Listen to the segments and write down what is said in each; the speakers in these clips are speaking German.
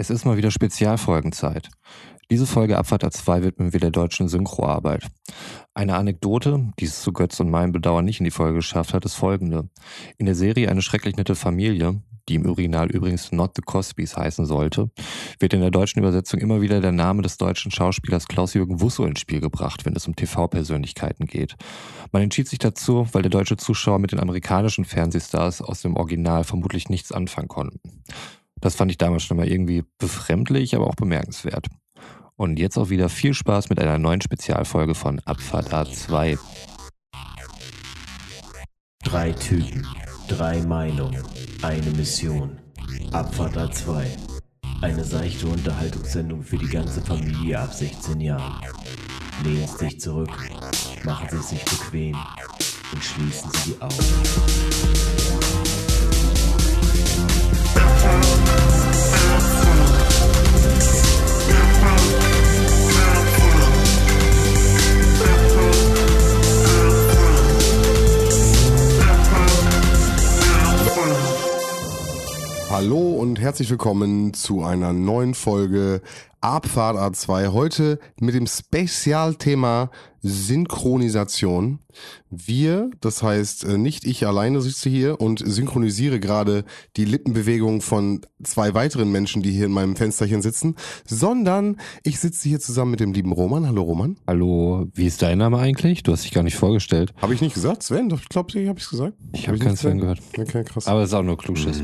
Es ist mal wieder Spezialfolgenzeit. Diese Folge Abfahrt A2 widmen wir der deutschen Synchroarbeit. Eine Anekdote, die es zu Götz und meinem Bedauern nicht in die Folge geschafft hat, ist folgende. In der Serie Eine schrecklich nette Familie, die im Original übrigens Not the Cosbys heißen sollte, wird in der deutschen Übersetzung immer wieder der Name des deutschen Schauspielers Klaus-Jürgen Wusso ins Spiel gebracht, wenn es um TV-Persönlichkeiten geht. Man entschied sich dazu, weil der deutsche Zuschauer mit den amerikanischen Fernsehstars aus dem Original vermutlich nichts anfangen konnten. Das fand ich damals schon mal irgendwie befremdlich, aber auch bemerkenswert. Und jetzt auch wieder viel Spaß mit einer neuen Spezialfolge von Abfahrt A2. Drei Typen, drei Meinungen, eine Mission. Abfahrt A2. Eine seichte Unterhaltungssendung für die ganze Familie ab 16 Jahren. Lehnen Sie sich zurück, machen Sie es sich bequem und schließen Sie die Augen. town. Hallo und herzlich willkommen zu einer neuen Folge Abfahrt A2. Heute mit dem Spezialthema Synchronisation. Wir, das heißt äh, nicht ich alleine sitze hier und synchronisiere gerade die Lippenbewegungen von zwei weiteren Menschen, die hier in meinem Fensterchen sitzen, sondern ich sitze hier zusammen mit dem lieben Roman. Hallo Roman. Hallo, wie ist dein Name eigentlich? Du hast dich gar nicht vorgestellt. Habe ich nicht gesagt? Sven? Doch, Ich glaube, ich habe es gesagt. Ich habe ich keinen Sven gehört. Okay, krass. Aber es ist auch nur Klugschiss.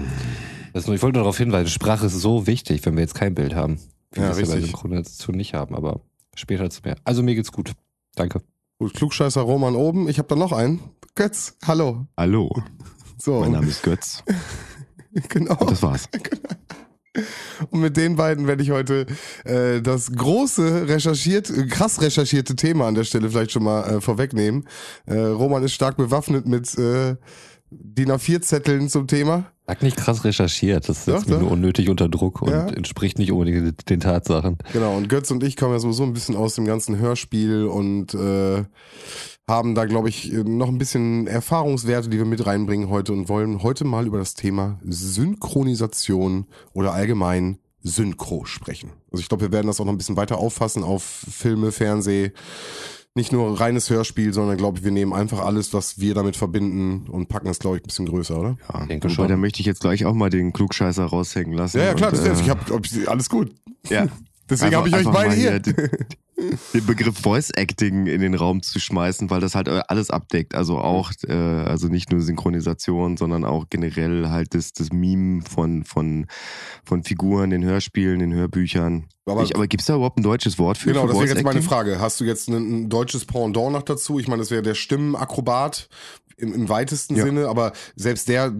Das nur, ich wollte nur darauf hinweisen, Sprache ist so wichtig, wenn wir jetzt kein Bild haben. Wie Ja, wir es ja bei. Synchronisation nicht haben, aber später zu mehr. Also mir geht's gut. Danke. Gut, Klugscheißer Roman oben. Ich habe da noch einen. Götz, hallo. Hallo, So, mein Name ist Götz. genau. Und das war's. Und mit den beiden werde ich heute äh, das große recherchiert, äh, krass recherchierte Thema an der Stelle vielleicht schon mal äh, vorwegnehmen. Äh, Roman ist stark bewaffnet mit äh, DIN A4-Zetteln zum Thema. Sag nicht krass recherchiert, das setzt mich nur unnötig unter Druck und Ja. entspricht nicht unbedingt den Tatsachen. Genau, und Götz und ich kommen ja sowieso ein bisschen aus dem ganzen Hörspiel und äh, haben da, glaube ich, noch ein bisschen Erfahrungswerte, die wir mit reinbringen heute und wollen heute mal über das Thema Synchronisation oder allgemein Synchro sprechen. Also ich glaube, wir werden das auch noch ein bisschen weiter auffassen auf Filme, Fernseh. Nicht nur reines Hörspiel, sondern glaube ich, wir nehmen einfach alles, was wir damit verbinden und packen es, glaube ich, ein bisschen größer, oder? Ja, denke schon. da möchte ich jetzt gleich auch mal den Klugscheißer raushängen lassen. Ja, ja klar, und, das ist, äh, ich hab, ob ich, alles gut. ja, Deswegen einfach- habe ich euch beide hier. Den, Begriff Voice Acting in den Raum zu schmeißen, weil das halt alles abdeckt. Also auch, äh, also nicht nur Synchronisation, sondern auch generell halt das, das Meme von, von, von Figuren, den Hörspielen, den Hörbüchern. Aber- Aber, ich, aber gibt's da überhaupt ein deutsches Wort für? Genau, für das wäre jetzt meine? Frage. Hast du jetzt ein, ein deutsches Pendant noch dazu? Ich meine, das wäre der Stimmenakrobat im, im weitesten Ja. Sinne, aber selbst der,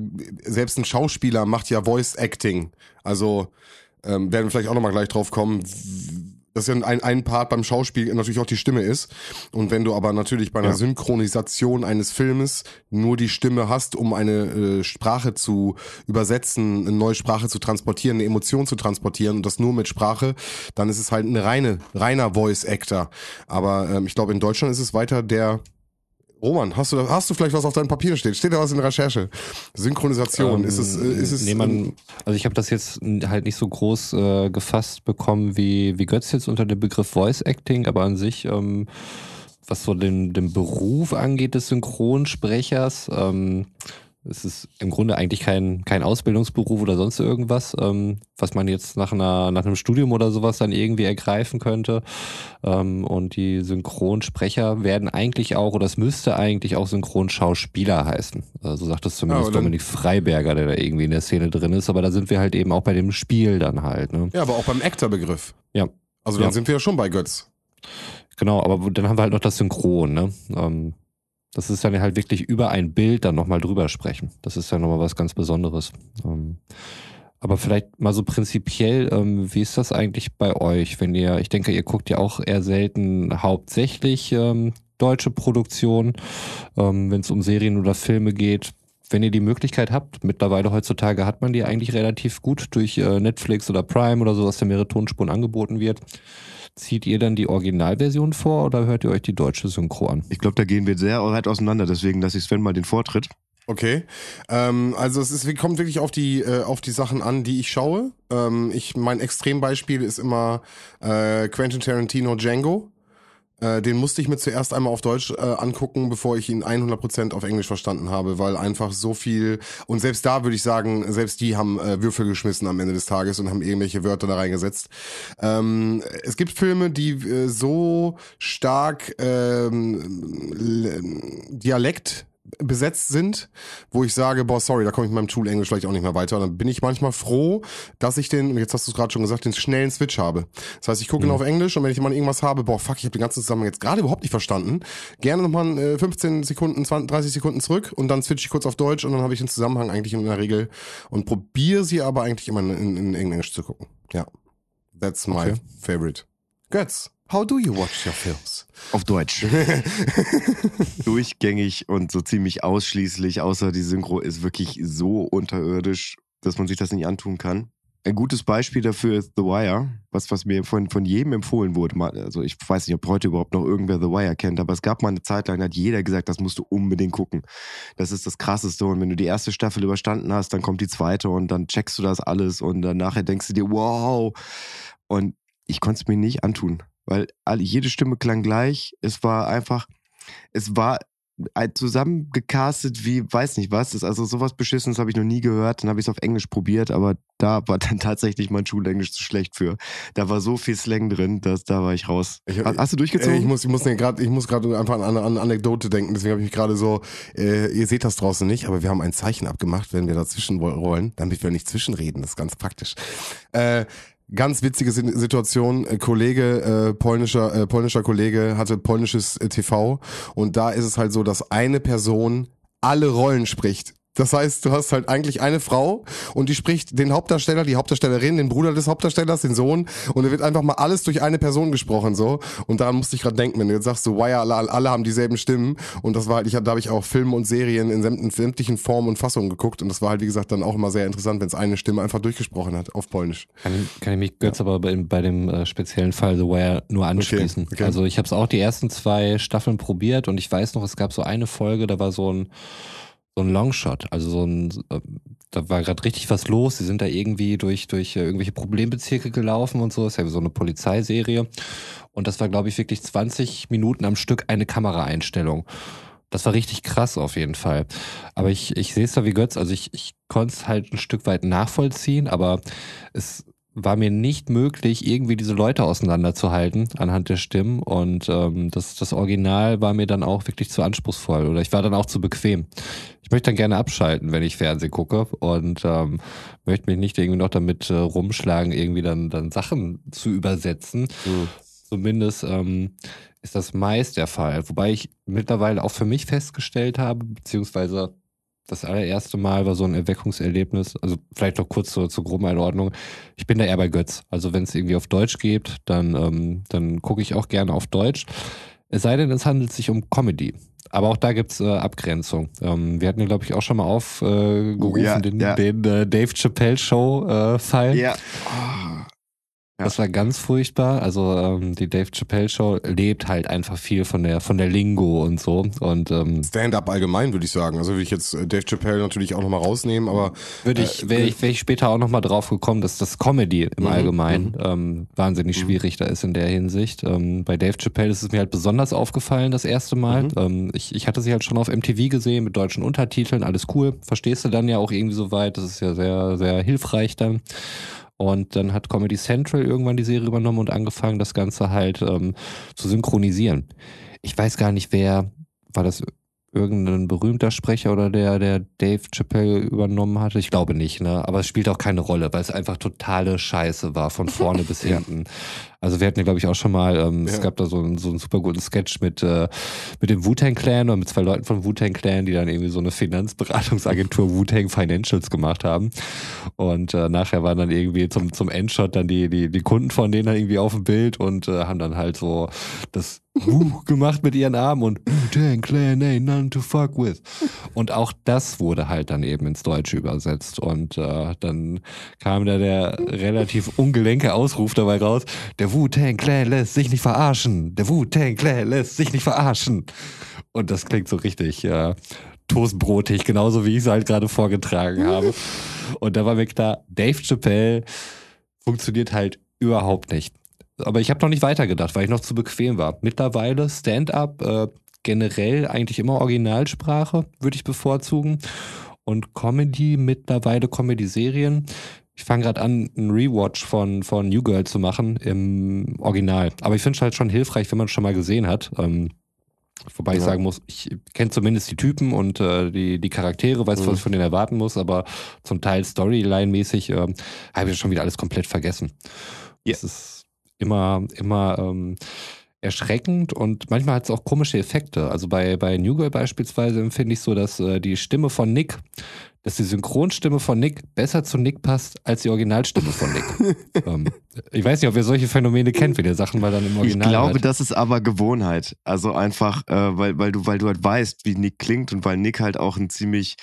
selbst ein Schauspieler macht ja Voice Acting. Also ähm, werden wir vielleicht auch nochmal gleich drauf kommen. Dass ja ein, ein Part beim Schauspiel natürlich auch die Stimme ist. Und wenn du aber natürlich bei einer Ja. Synchronisation eines Filmes nur die Stimme hast, um eine äh, Sprache zu übersetzen, eine neue Sprache zu transportieren, eine Emotion zu transportieren und das nur mit Sprache, dann ist es halt ein reine, reiner Voice Actor. Aber ähm, ich glaube, in Deutschland ist es weiter der Roman, hast du, hast du vielleicht was auf deinem Papier steht? Steht da was in der Recherche? Synchronisation, ist es, äh, ist es, nee, man, also ich habe das jetzt halt nicht so groß äh, gefasst bekommen wie, wie Götz jetzt unter dem Begriff Voice Acting, aber an sich, ähm, was so den, den Beruf angeht des Synchronsprechers, ähm, es ist im Grunde eigentlich kein, kein Ausbildungsberuf oder sonst irgendwas, ähm, was man jetzt nach, einer, nach einem Studium oder sowas dann irgendwie ergreifen könnte. Ähm, und die Synchronsprecher werden eigentlich auch, oder es müsste eigentlich auch Synchronschauspieler heißen. Also so sagt das zumindest dann- Dominik Freiberger, der da irgendwie in der Szene drin ist. Aber da sind wir halt eben auch bei dem Spiel dann halt. Ne? ja, aber auch beim Actor-Begriff. Ja. Also dann Ja. sind wir ja schon bei Götz. Genau, aber dann haben wir halt noch das Synchron. Ne? Ähm, das ist dann halt wirklich über ein Bild dann nochmal drüber sprechen. Das ist ja nochmal was ganz Besonderes. Ähm, aber vielleicht mal so prinzipiell, ähm, wie ist das eigentlich bei euch, wenn ihr, ich denke, ihr guckt ja auch eher selten hauptsächlich ähm, deutsche Produktionen, wenn es um Serien oder Filme geht. Wenn ihr die Möglichkeit habt, mittlerweile heutzutage hat man die eigentlich relativ gut durch äh, Netflix oder Prime oder so, dass da mehrere Tonspuren angeboten wird. Zieht ihr dann die Originalversion vor oder hört ihr euch die deutsche Synchro an? Ich glaube, da gehen wir sehr weit auseinander, deswegen lasse ich Sven mal den Vortritt. Okay. Ähm, also es ist, kommt wirklich auf die, äh, auf die Sachen an, die ich schaue. Ähm, ich, mein Extrembeispiel ist immer äh, Quentin Tarantino Django. Äh, den musste ich mir zuerst einmal auf Deutsch äh, angucken, bevor ich ihn 100% auf Englisch verstanden habe, weil einfach so viel, und selbst da würde ich sagen, selbst die haben äh, Würfel geschmissen am Ende des Tages und haben irgendwelche Wörter da reingesetzt. Ähm, es gibt Filme, die äh, so stark ähm, Dialekt besetzt sind, wo ich sage, boah, sorry, da komme ich mit meinem Schulenglisch vielleicht auch nicht mehr weiter. Und dann bin ich manchmal froh, dass ich den, jetzt hast du es gerade schon gesagt, den schnellen Switch habe. Das heißt, ich gucke mhm. auf Englisch und wenn ich mal irgendwas habe, boah, fuck, ich habe den ganzen Zusammenhang jetzt gerade überhaupt nicht verstanden, gerne nochmal äh, 15 Sekunden, 20, 30 Sekunden zurück und dann switche ich kurz auf Deutsch und dann habe ich den Zusammenhang eigentlich in der Regel und probiere sie aber eigentlich immer in, in, in Englisch zu gucken. Ja. That's my okay. favorite. Götz, how do you watch your films? Auf Deutsch. Durchgängig und so ziemlich ausschließlich, außer die Synchro ist wirklich so unterirdisch, dass man sich das nicht antun kann. Ein gutes Beispiel dafür ist The Wire, was, was mir von, von jedem empfohlen wurde. Also ich weiß nicht, ob heute überhaupt noch irgendwer The Wire kennt, aber es gab mal eine Zeit lang, da hat jeder gesagt, das musst du unbedingt gucken. Das ist das Krasseste. Und wenn du die erste Staffel überstanden hast, dann kommt die zweite und dann checkst du das alles und dann nachher denkst du dir, wow. Und ich konnte es mir nicht antun weil alle, jede Stimme klang gleich. Es war einfach, es war zusammengecastet wie weiß nicht was. also sowas Beschissenes habe ich noch nie gehört. Dann habe ich es auf Englisch probiert, aber da war dann tatsächlich mein Schulenglisch zu schlecht für. Da war so viel Slang drin, dass da war ich raus. Ich, Hast du durchgezogen? Ich muss, ich muss gerade, ich muss gerade einfach an eine an Anekdote denken. Deswegen habe ich mich gerade so. Äh, ihr seht das draußen nicht, aber wir haben ein Zeichen abgemacht, wenn wir dazwischen rollen, damit wir nicht zwischenreden. Das ist ganz praktisch. Äh, Ganz witzige Situation. Kollege, äh, polnischer, äh, polnischer Kollege hatte polnisches äh, TV und da ist es halt so, dass eine Person alle Rollen spricht. Das heißt, du hast halt eigentlich eine Frau und die spricht den Hauptdarsteller, die Hauptdarstellerin, den Bruder des Hauptdarstellers, den Sohn und da wird einfach mal alles durch eine Person gesprochen so und daran musste ich gerade denken, wenn du jetzt sagst so, wire, alle, alle haben dieselben Stimmen und das war halt, ich da habe ich auch Filme und Serien in sämtlichen Formen und Fassungen geguckt und das war halt wie gesagt dann auch immer sehr interessant, wenn es eine Stimme einfach durchgesprochen hat auf Polnisch. Kann, kann ich mich Götz ja. aber bei, bei dem äh, speziellen Fall The Wire nur anschließen. Okay, okay. Also ich habe es auch die ersten zwei Staffeln probiert und ich weiß noch, es gab so eine Folge, da war so ein so ein Longshot, also so ein, äh, da war gerade richtig was los. Sie sind da irgendwie durch, durch äh, irgendwelche Problembezirke gelaufen und so. Das ist ja so eine Polizeiserie. Und das war, glaube ich, wirklich 20 Minuten am Stück eine Kameraeinstellung. Das war richtig krass auf jeden Fall. Aber ich, ich sehe es da wie Götz, also ich, ich konnte es halt ein Stück weit nachvollziehen, aber es war mir nicht möglich, irgendwie diese Leute auseinanderzuhalten anhand der Stimmen. Und ähm, das, das Original war mir dann auch wirklich zu anspruchsvoll oder ich war dann auch zu bequem. Ich möchte dann gerne abschalten, wenn ich Fernsehen gucke und ähm, möchte mich nicht irgendwie noch damit äh, rumschlagen, irgendwie dann, dann Sachen zu übersetzen. Mhm. Zumindest ähm, ist das meist der Fall. Wobei ich mittlerweile auch für mich festgestellt habe, beziehungsweise das allererste Mal war so ein Erweckungserlebnis. Also vielleicht noch kurz zur, zur groben Einordnung. Ich bin da eher bei Götz. Also wenn es irgendwie auf Deutsch geht, dann, ähm, dann gucke ich auch gerne auf Deutsch. Es sei denn, es handelt sich um Comedy. Aber auch da gibt's äh, Abgrenzung. Ähm, wir hatten ja, glaube ich, auch schon mal aufgerufen, äh, ja, den, ja. den äh, Dave Chappelle Show-Fall. Äh, ja. Oh, ja. Das war ganz furchtbar. Also ähm, die Dave Chappelle Show lebt halt einfach viel von der von der Lingo und so und ähm, Stand-up allgemein würde ich sagen. Also würde ich jetzt äh, Dave Chappelle natürlich auch nochmal rausnehmen, aber würde ich äh, wäre ich, wär ich später auch nochmal drauf gekommen, dass das Comedy im mhm, Allgemeinen mhm. ähm, wahnsinnig mhm. schwierig da ist in der Hinsicht. Ähm, bei Dave Chappelle ist es mir halt besonders aufgefallen das erste Mal. Ähm, ich, ich hatte sie halt schon auf MTV gesehen mit deutschen Untertiteln, alles cool. Verstehst du dann ja auch irgendwie so weit. Das ist ja sehr sehr hilfreich dann. Und dann hat Comedy Central irgendwann die Serie übernommen und angefangen, das Ganze halt ähm, zu synchronisieren. Ich weiß gar nicht, wer, war das irgendein berühmter Sprecher oder der, der Dave Chappelle übernommen hatte? Ich glaube nicht, ne? Aber es spielt auch keine Rolle, weil es einfach totale Scheiße war, von vorne bis hinten. Also wir hatten ja, glaube ich, auch schon mal, ähm, ja. es gab da so einen, so einen super guten Sketch mit, äh, mit dem Wu-Tang Clan oder mit zwei Leuten von Wu-Tang Clan, die dann irgendwie so eine Finanzberatungsagentur Wu-Tang Financials gemacht haben. Und äh, nachher waren dann irgendwie zum, zum Endshot dann die, die, die Kunden von denen dann irgendwie auf dem Bild und äh, haben dann halt so das Wuh gemacht mit ihren Armen und Wu-Tang Clan ain't none to fuck with. Und auch das wurde halt dann eben ins Deutsche übersetzt. Und äh, dann kam da der relativ ungelenke Ausruf dabei raus, der der Wu-Tang Clan lässt sich nicht verarschen. Der Wu-Tang Clan lässt sich nicht verarschen. Und das klingt so richtig, ja, toastbrotig, genauso wie ich es halt gerade vorgetragen habe. Und da war mir klar, Dave Chappelle funktioniert halt überhaupt nicht. Aber ich habe noch nicht weitergedacht, weil ich noch zu bequem war. Mittlerweile Stand-up äh, generell eigentlich immer Originalsprache, würde ich bevorzugen. Und Comedy, mittlerweile Comedy-Serien. Ich fange gerade an, einen Rewatch von, von New Girl zu machen im Original. Aber ich finde es halt schon hilfreich, wenn man es schon mal gesehen hat. Ähm, wobei ja. ich sagen muss, ich kenne zumindest die Typen und äh, die, die Charaktere, weiß, mhm. was ich von denen erwarten muss, aber zum Teil Storyline-mäßig äh, habe ich schon wieder alles komplett vergessen. Ja. Das ist immer, immer ähm, erschreckend und manchmal hat es auch komische Effekte. Also bei, bei New Girl beispielsweise empfinde ich so, dass äh, die Stimme von Nick, dass die Synchronstimme von Nick besser zu Nick passt als die Originalstimme von Nick. ähm, ich weiß nicht, ob ihr solche Phänomene kennt, wenn ihr Sachen mal dann im Original Ich glaube, hört. das ist aber Gewohnheit. Also einfach, äh, weil, weil, du, weil du halt weißt, wie Nick klingt und weil Nick halt auch ein ziemlich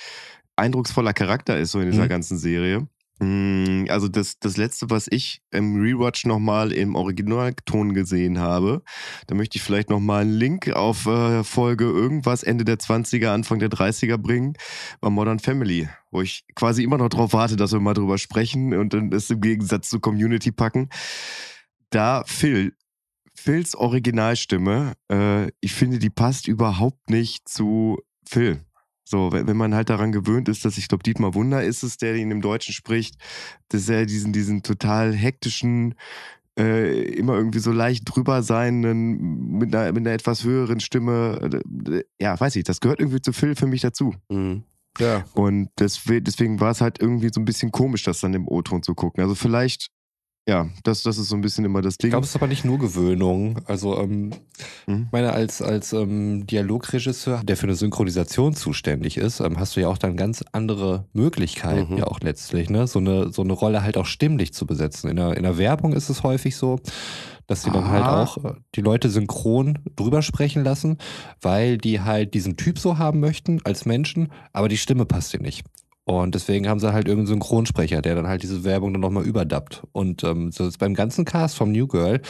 eindrucksvoller Charakter ist so in dieser mhm. ganzen Serie. Mm, also das, das letzte, was ich im Rewatch nochmal im Originalton gesehen habe, da möchte ich vielleicht nochmal einen Link auf äh, Folge irgendwas Ende der 20er, Anfang der 30er bringen, war Modern Family, wo ich quasi immer noch drauf warte, dass wir mal drüber sprechen und dann das im Gegensatz zu Community packen. Da Phil, Phils Originalstimme, äh, ich finde, die passt überhaupt nicht zu Phil. So, wenn man halt daran gewöhnt ist, dass ich glaube, Dietmar Wunder ist es, der ihn im Deutschen spricht, dass er diesen, diesen total hektischen, äh, immer irgendwie so leicht drüber seinen, mit einer, mit einer etwas höheren Stimme, ja, weiß ich, das gehört irgendwie zu Phil für mich dazu. Mhm. Ja. Und deswegen, deswegen war es halt irgendwie so ein bisschen komisch, das dann im O-Ton zu gucken. Also vielleicht ja, das, das ist so ein bisschen immer das Ding. Ich glaube, es ist aber nicht nur Gewöhnung. Also, ähm, mhm. meine, als, als ähm, Dialogregisseur, der für eine Synchronisation zuständig ist, ähm, hast du ja auch dann ganz andere Möglichkeiten, mhm. ja auch letztlich, ne? So eine, so eine Rolle halt auch stimmlich zu besetzen. In der, in der Werbung ist es häufig so, dass sie dann halt auch äh, die Leute synchron drüber sprechen lassen, weil die halt diesen Typ so haben möchten als Menschen, aber die Stimme passt ihnen nicht. Und deswegen haben sie halt irgendeinen Synchronsprecher, der dann halt diese Werbung dann nochmal überdappt. Und ähm, so beim ganzen Cast vom New Girl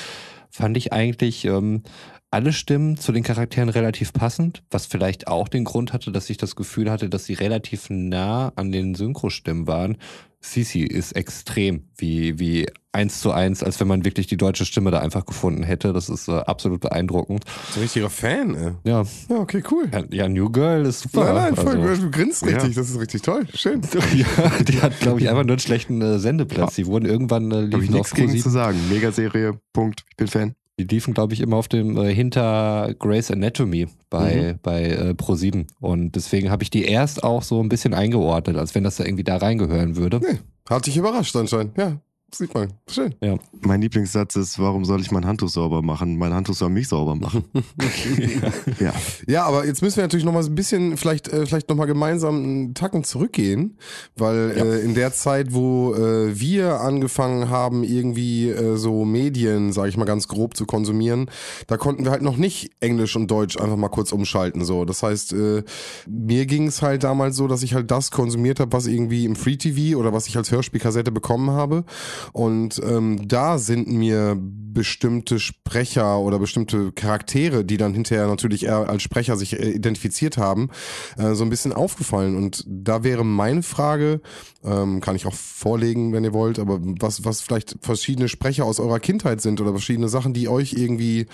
fand ich eigentlich ähm, alle Stimmen zu den Charakteren relativ passend, was vielleicht auch den Grund hatte, dass ich das Gefühl hatte, dass sie relativ nah an den Synchrostimmen waren. Sisi ist extrem wie, wie eins zu eins, als wenn man wirklich die deutsche Stimme da einfach gefunden hätte. Das ist äh, absolut beeindruckend. So ein richtiger Fan, ey. Ja. Ja, okay, cool. Ja, ja New Girl ist super. Nein, nein, voll, also, du grinst richtig, ja. das ist richtig toll. Schön. ja, die hat, glaube ich, einfach nur einen schlechten äh, Sendeplatz. Die wurden irgendwann äh, liefen ich nichts gegen zu sagen. Megaserie, Punkt. Ich bin Fan. Die liefen, glaube ich, immer auf dem äh, hinter Grace Anatomy bei, mhm. bei äh, Pro7. Und deswegen habe ich die erst auch so ein bisschen eingeordnet, als wenn das da irgendwie da reingehören würde. Nee, hat dich überrascht anscheinend, ja. Sieht man. Schön. Ja. Mein Lieblingssatz ist, warum soll ich mein Handtuch sauber machen? Mein Handtuch soll mich sauber machen. ja. ja, aber jetzt müssen wir natürlich noch mal ein bisschen, vielleicht, äh, vielleicht noch mal gemeinsam einen Tacken zurückgehen, weil ja. äh, in der Zeit, wo äh, wir angefangen haben, irgendwie äh, so Medien, sage ich mal ganz grob, zu konsumieren, da konnten wir halt noch nicht Englisch und Deutsch einfach mal kurz umschalten. So, das heißt, äh, mir ging es halt damals so, dass ich halt das konsumiert habe, was irgendwie im Free TV oder was ich als Hörspielkassette bekommen habe. Und ähm, da sind mir bestimmte Sprecher oder bestimmte Charaktere, die dann hinterher natürlich eher als Sprecher sich äh, identifiziert haben, äh, so ein bisschen aufgefallen. Und da wäre meine Frage, ähm, kann ich auch vorlegen, wenn ihr wollt, aber was, was vielleicht verschiedene Sprecher aus eurer Kindheit sind oder verschiedene Sachen, die euch irgendwie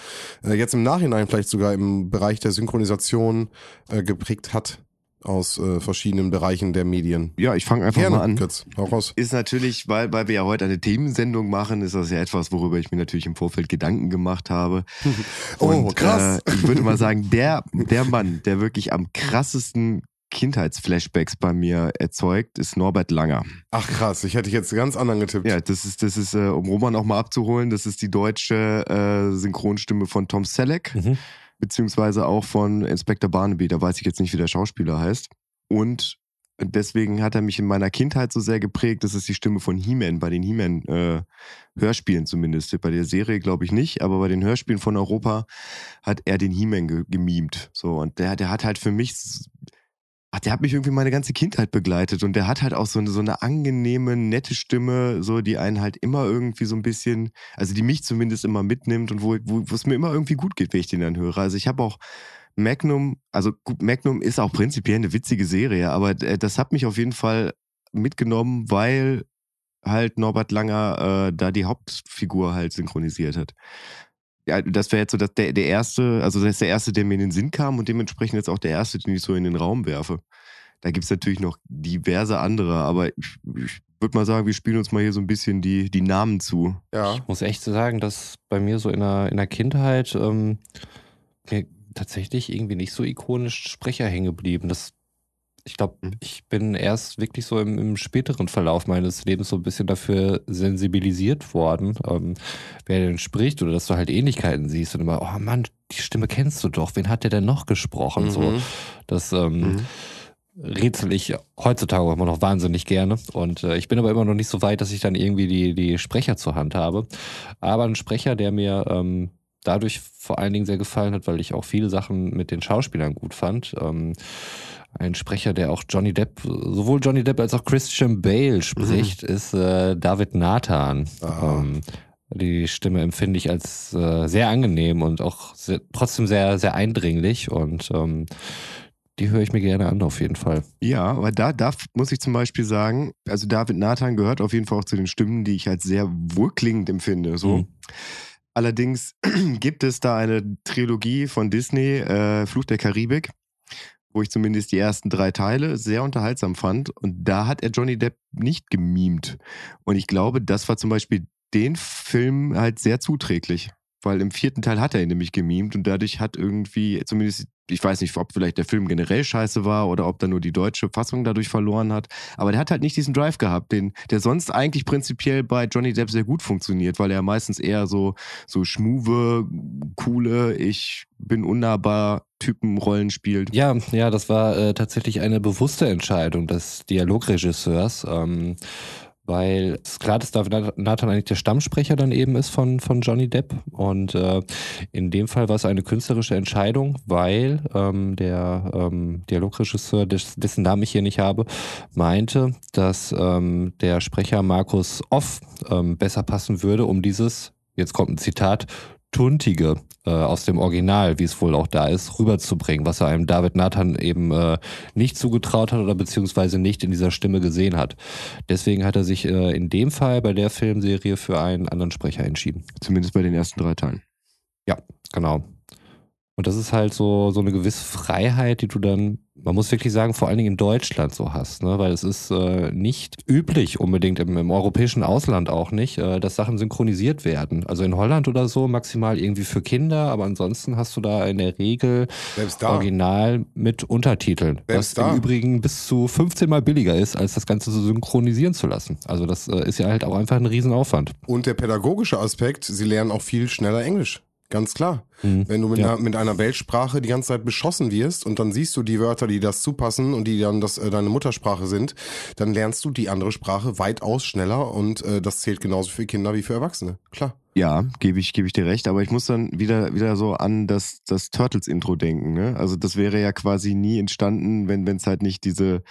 äh, jetzt im Nachhinein vielleicht sogar im Bereich der Synchronisation äh, geprägt hat aus äh, verschiedenen Bereichen der Medien. Ja, ich fange einfach Gerne, mal an. Kurz, hau raus. Ist natürlich, weil, weil wir ja heute eine Themensendung machen, ist das ja etwas, worüber ich mir natürlich im Vorfeld Gedanken gemacht habe. oh, Und, krass. Äh, ich würde mal sagen, der, der Mann, der wirklich am krassesten Kindheitsflashbacks bei mir erzeugt, ist Norbert Langer. Ach krass, ich hätte jetzt ganz anderen getippt. Ja, das ist, das ist, äh, um Roman auch mal abzuholen, das ist die deutsche äh, Synchronstimme von Tom Selleck. Mhm beziehungsweise auch von Inspector Barnaby, da weiß ich jetzt nicht, wie der Schauspieler heißt. Und deswegen hat er mich in meiner Kindheit so sehr geprägt, das ist die Stimme von He-Man, bei den He-Man-Hörspielen äh, zumindest. Bei der Serie glaube ich nicht, aber bei den Hörspielen von Europa hat er den He-Man ge gemimt. So, und der, der hat halt für mich ach, der hat mich irgendwie meine ganze Kindheit begleitet und der hat halt auch so eine, so eine angenehme, nette Stimme, so, die einen halt immer irgendwie so ein bisschen, also die mich zumindest immer mitnimmt und wo, wo, wo es mir immer irgendwie gut geht, wenn ich den dann höre. Also ich habe auch Magnum, also gut, Magnum ist auch prinzipiell eine witzige Serie, aber äh, das hat mich auf jeden Fall mitgenommen, weil halt Norbert Langer äh, da die Hauptfigur halt synchronisiert hat. Ja, das wäre jetzt so dass der, der erste, also das ist der erste, der mir in den Sinn kam und dementsprechend jetzt auch der erste, den ich so in den Raum werfe. Da gibt's natürlich noch diverse andere, aber ich, ich würde mal sagen, wir spielen uns mal hier so ein bisschen die, die Namen zu. Ja. Ich muss echt sagen, dass bei mir so in der, in der Kindheit ähm, mir tatsächlich irgendwie nicht so ikonisch Sprecher hängen geblieben. Das, ich glaube, Mhm. ich bin erst wirklich so im, im späteren Verlauf meines Lebens so ein bisschen dafür sensibilisiert worden, ähm, wer denn spricht oder dass du halt Ähnlichkeiten siehst und immer, oh Mann, die Stimme kennst du doch, wen hat der denn noch gesprochen? So, Mhm. das ähm, Mhm. rätsel ich heutzutage auch immer noch wahnsinnig gerne. Und äh, ich bin aber immer noch nicht so weit, dass ich dann irgendwie die, die Sprecher zur Hand habe. Aber ein Sprecher, der mir ähm, dadurch vor allen Dingen sehr gefallen hat, weil ich auch viele Sachen mit den Schauspielern gut fand. Ähm, ein Sprecher, der auch Johnny Depp, sowohl Johnny Depp als auch Christian Bale spricht, ist äh, David Nathan. Ah. Ähm, die Stimme empfinde ich als äh, sehr angenehm und auch sehr, trotzdem sehr, sehr eindringlich und ähm, die höre ich mir gerne an, auf jeden Fall. Ja, aber da, da muss ich zum Beispiel sagen, also David Nathan gehört auf jeden Fall auch zu den Stimmen, die ich als sehr wohlklingend empfinde. So. Mhm. Allerdings gibt es da eine Trilogie von Disney, äh, Fluch der Karibik, wo ich zumindest die ersten drei Teile sehr unterhaltsam fand. Und da hat er Johnny Depp nicht gemimt. Und ich glaube, das war zum Beispiel den Film halt sehr zuträglich. Weil im vierten Teil hat er ihn nämlich gemimt und dadurch hat irgendwie, zumindest, ich weiß nicht, ob vielleicht der Film generell scheiße war oder ob da nur die deutsche Fassung dadurch verloren hat. Aber der hat halt nicht diesen Drive gehabt, den, der sonst eigentlich prinzipiell bei Johnny Depp sehr gut funktioniert, weil er meistens eher so, so schmuve, coole, ich bin unnahbar Typenrollen spielt. Ja, ja, das war äh, tatsächlich eine bewusste Entscheidung des Dialogregisseurs. Ähm, weil es ist klar, dass David Nathan eigentlich der Stammsprecher dann eben ist von, von Johnny Depp. Und äh, in dem Fall war es eine künstlerische Entscheidung, weil ähm, der ähm, Dialogregisseur, des, dessen Namen ich hier nicht habe, meinte, dass ähm, der Sprecher Markus Off ähm, besser passen würde, um dieses, jetzt kommt ein Zitat, Tuntige äh, aus dem Original, wie es wohl auch da ist, rüberzubringen, was er einem David Nathan eben äh, nicht zugetraut hat oder beziehungsweise nicht in dieser Stimme gesehen hat. Deswegen hat er sich äh, in dem Fall bei der Filmserie für einen anderen Sprecher entschieden. Zumindest bei den ersten drei Teilen. Genau. Und das ist halt so, so eine gewisse Freiheit, die du dann, man muss wirklich sagen, vor allen Dingen in Deutschland so hast, ne? weil es ist äh, nicht üblich unbedingt im, im europäischen Ausland auch nicht, äh, dass Sachen synchronisiert werden. Also in Holland oder so maximal irgendwie für Kinder, aber ansonsten hast du da in der Regel. Original mit Untertiteln, Selbst was da. im Übrigen bis zu 15 Mal billiger ist, als das Ganze so synchronisieren zu lassen. Also das äh, ist ja halt auch einfach ein Riesenaufwand. Und der pädagogische Aspekt, sie lernen auch viel schneller Englisch. Ganz klar. Mhm. Wenn du mit, Ja. einer, mit einer Weltsprache die ganze Zeit beschossen wirst und dann siehst du die Wörter, die das zupassen und die dann das, äh, deine Muttersprache sind, dann lernst du die andere Sprache weitaus schneller und äh, das zählt genauso für Kinder wie für Erwachsene. Klar. Ja, gebe ich, gebe ich dir recht, aber ich muss dann wieder, wieder so an das, das Turtles-Intro denken, ne? Also das wäre ja quasi nie entstanden, wenn es halt nicht diese,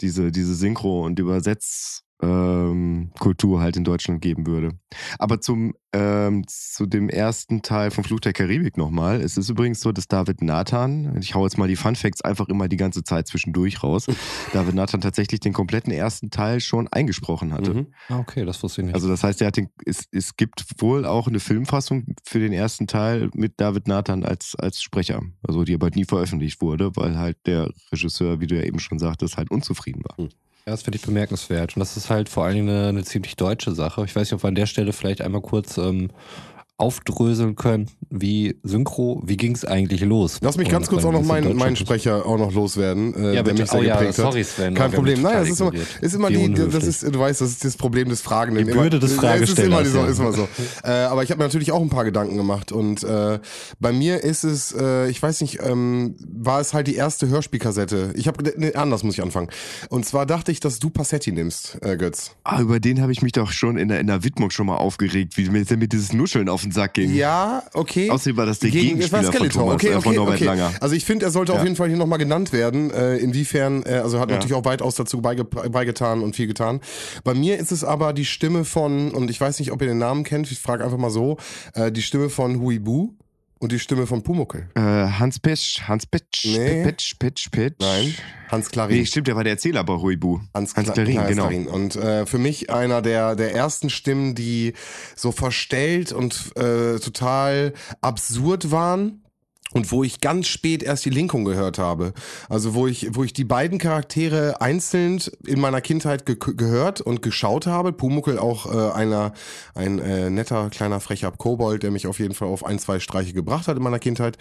diese, diese Synchro- und Übersetz- ähm, Kultur halt in Deutschland geben würde. Aber zum ähm, zu dem ersten Teil von Fluch der Karibik nochmal. Es ist übrigens so, dass David Nathan, ich hau jetzt mal die Fun Facts einfach immer die ganze Zeit zwischendurch raus, David Nathan tatsächlich den kompletten ersten Teil schon eingesprochen hatte. Mhm. Ah, okay, das wusste ich nicht. Also das heißt, er hat den, es, es gibt wohl auch eine Filmfassung für den ersten Teil mit David Nathan als, als Sprecher. Also die aber nie veröffentlicht wurde, weil halt der Regisseur, wie du ja eben schon sagtest, halt unzufrieden war. Ja, das finde ich bemerkenswert. Und das ist halt vor allen Dingen eine, eine ziemlich deutsche Sache. Ich weiß nicht, ob wir an der Stelle vielleicht einmal kurz ähm, aufdröseln können, wie Synchro, wie ging es eigentlich los? Lass mich ganz kurz auch noch meinen, Deutschland- Sprecher auch noch loswerden, äh, Ja, der mich sehr oh, ja, geprägt sorry hat. Sven. Kein Problem. Nein, das ist immer, ist immer die, unhöflich. das ist, du weißt, das ist das Problem des Fragenden. Die Immer- Bürde des Es ist immer, Fragestellers, so, ja. ist immer so. äh, aber ich habe mir natürlich auch ein paar Gedanken gemacht und äh, bei mir ist es, äh, ich weiß nicht, ähm, war es halt die erste Hörspielkassette. Ich habe, nee, anders muss ich anfangen. Und zwar dachte ich, dass du Passetti nimmst, äh, Götz. Ah, über den habe ich mich doch schon in der, in der Widmung schon mal aufgeregt, wie mir mit dieses Nuscheln auf den Sack ging. Ja, okay. Außerdem war das der Gegen- Gegenspieler von. Thomas, okay, äh, von okay, Norbert okay. Langer. Also ich finde, er sollte auf Ja. jeden Fall hier nochmal genannt werden. Äh, inwiefern, äh, also hat Ja. natürlich auch weitaus dazu beige beigetan und viel getan. Bei mir ist es aber die Stimme von, und ich weiß nicht, ob ihr den Namen kennt, ich frage einfach mal so, äh, die Stimme von Huibu. Und die Stimme von Pumuckel. Äh, Hans Pitsch, Hans Pitsch, Nee. Pitsch, Pitsch, Pitsch. Nein, Hans Klarin. Nee, stimmt, der war der Erzähler bei Huibu. Hans, Hans Kla- Klarin, Hans genau. Klarin. Und äh, für mich einer der, der ersten Stimmen, die so verstellt und äh, total absurd waren. Und wo ich ganz spät erst die Linkung gehört habe. Also wo ich, wo ich die beiden Charaktere einzeln in meiner Kindheit ge gehört und geschaut habe. Pumuckel auch äh, einer, ein äh, netter, kleiner, frecher Kobold, der mich auf jeden Fall auf ein, zwei Streiche gebracht hat in meiner Kindheit.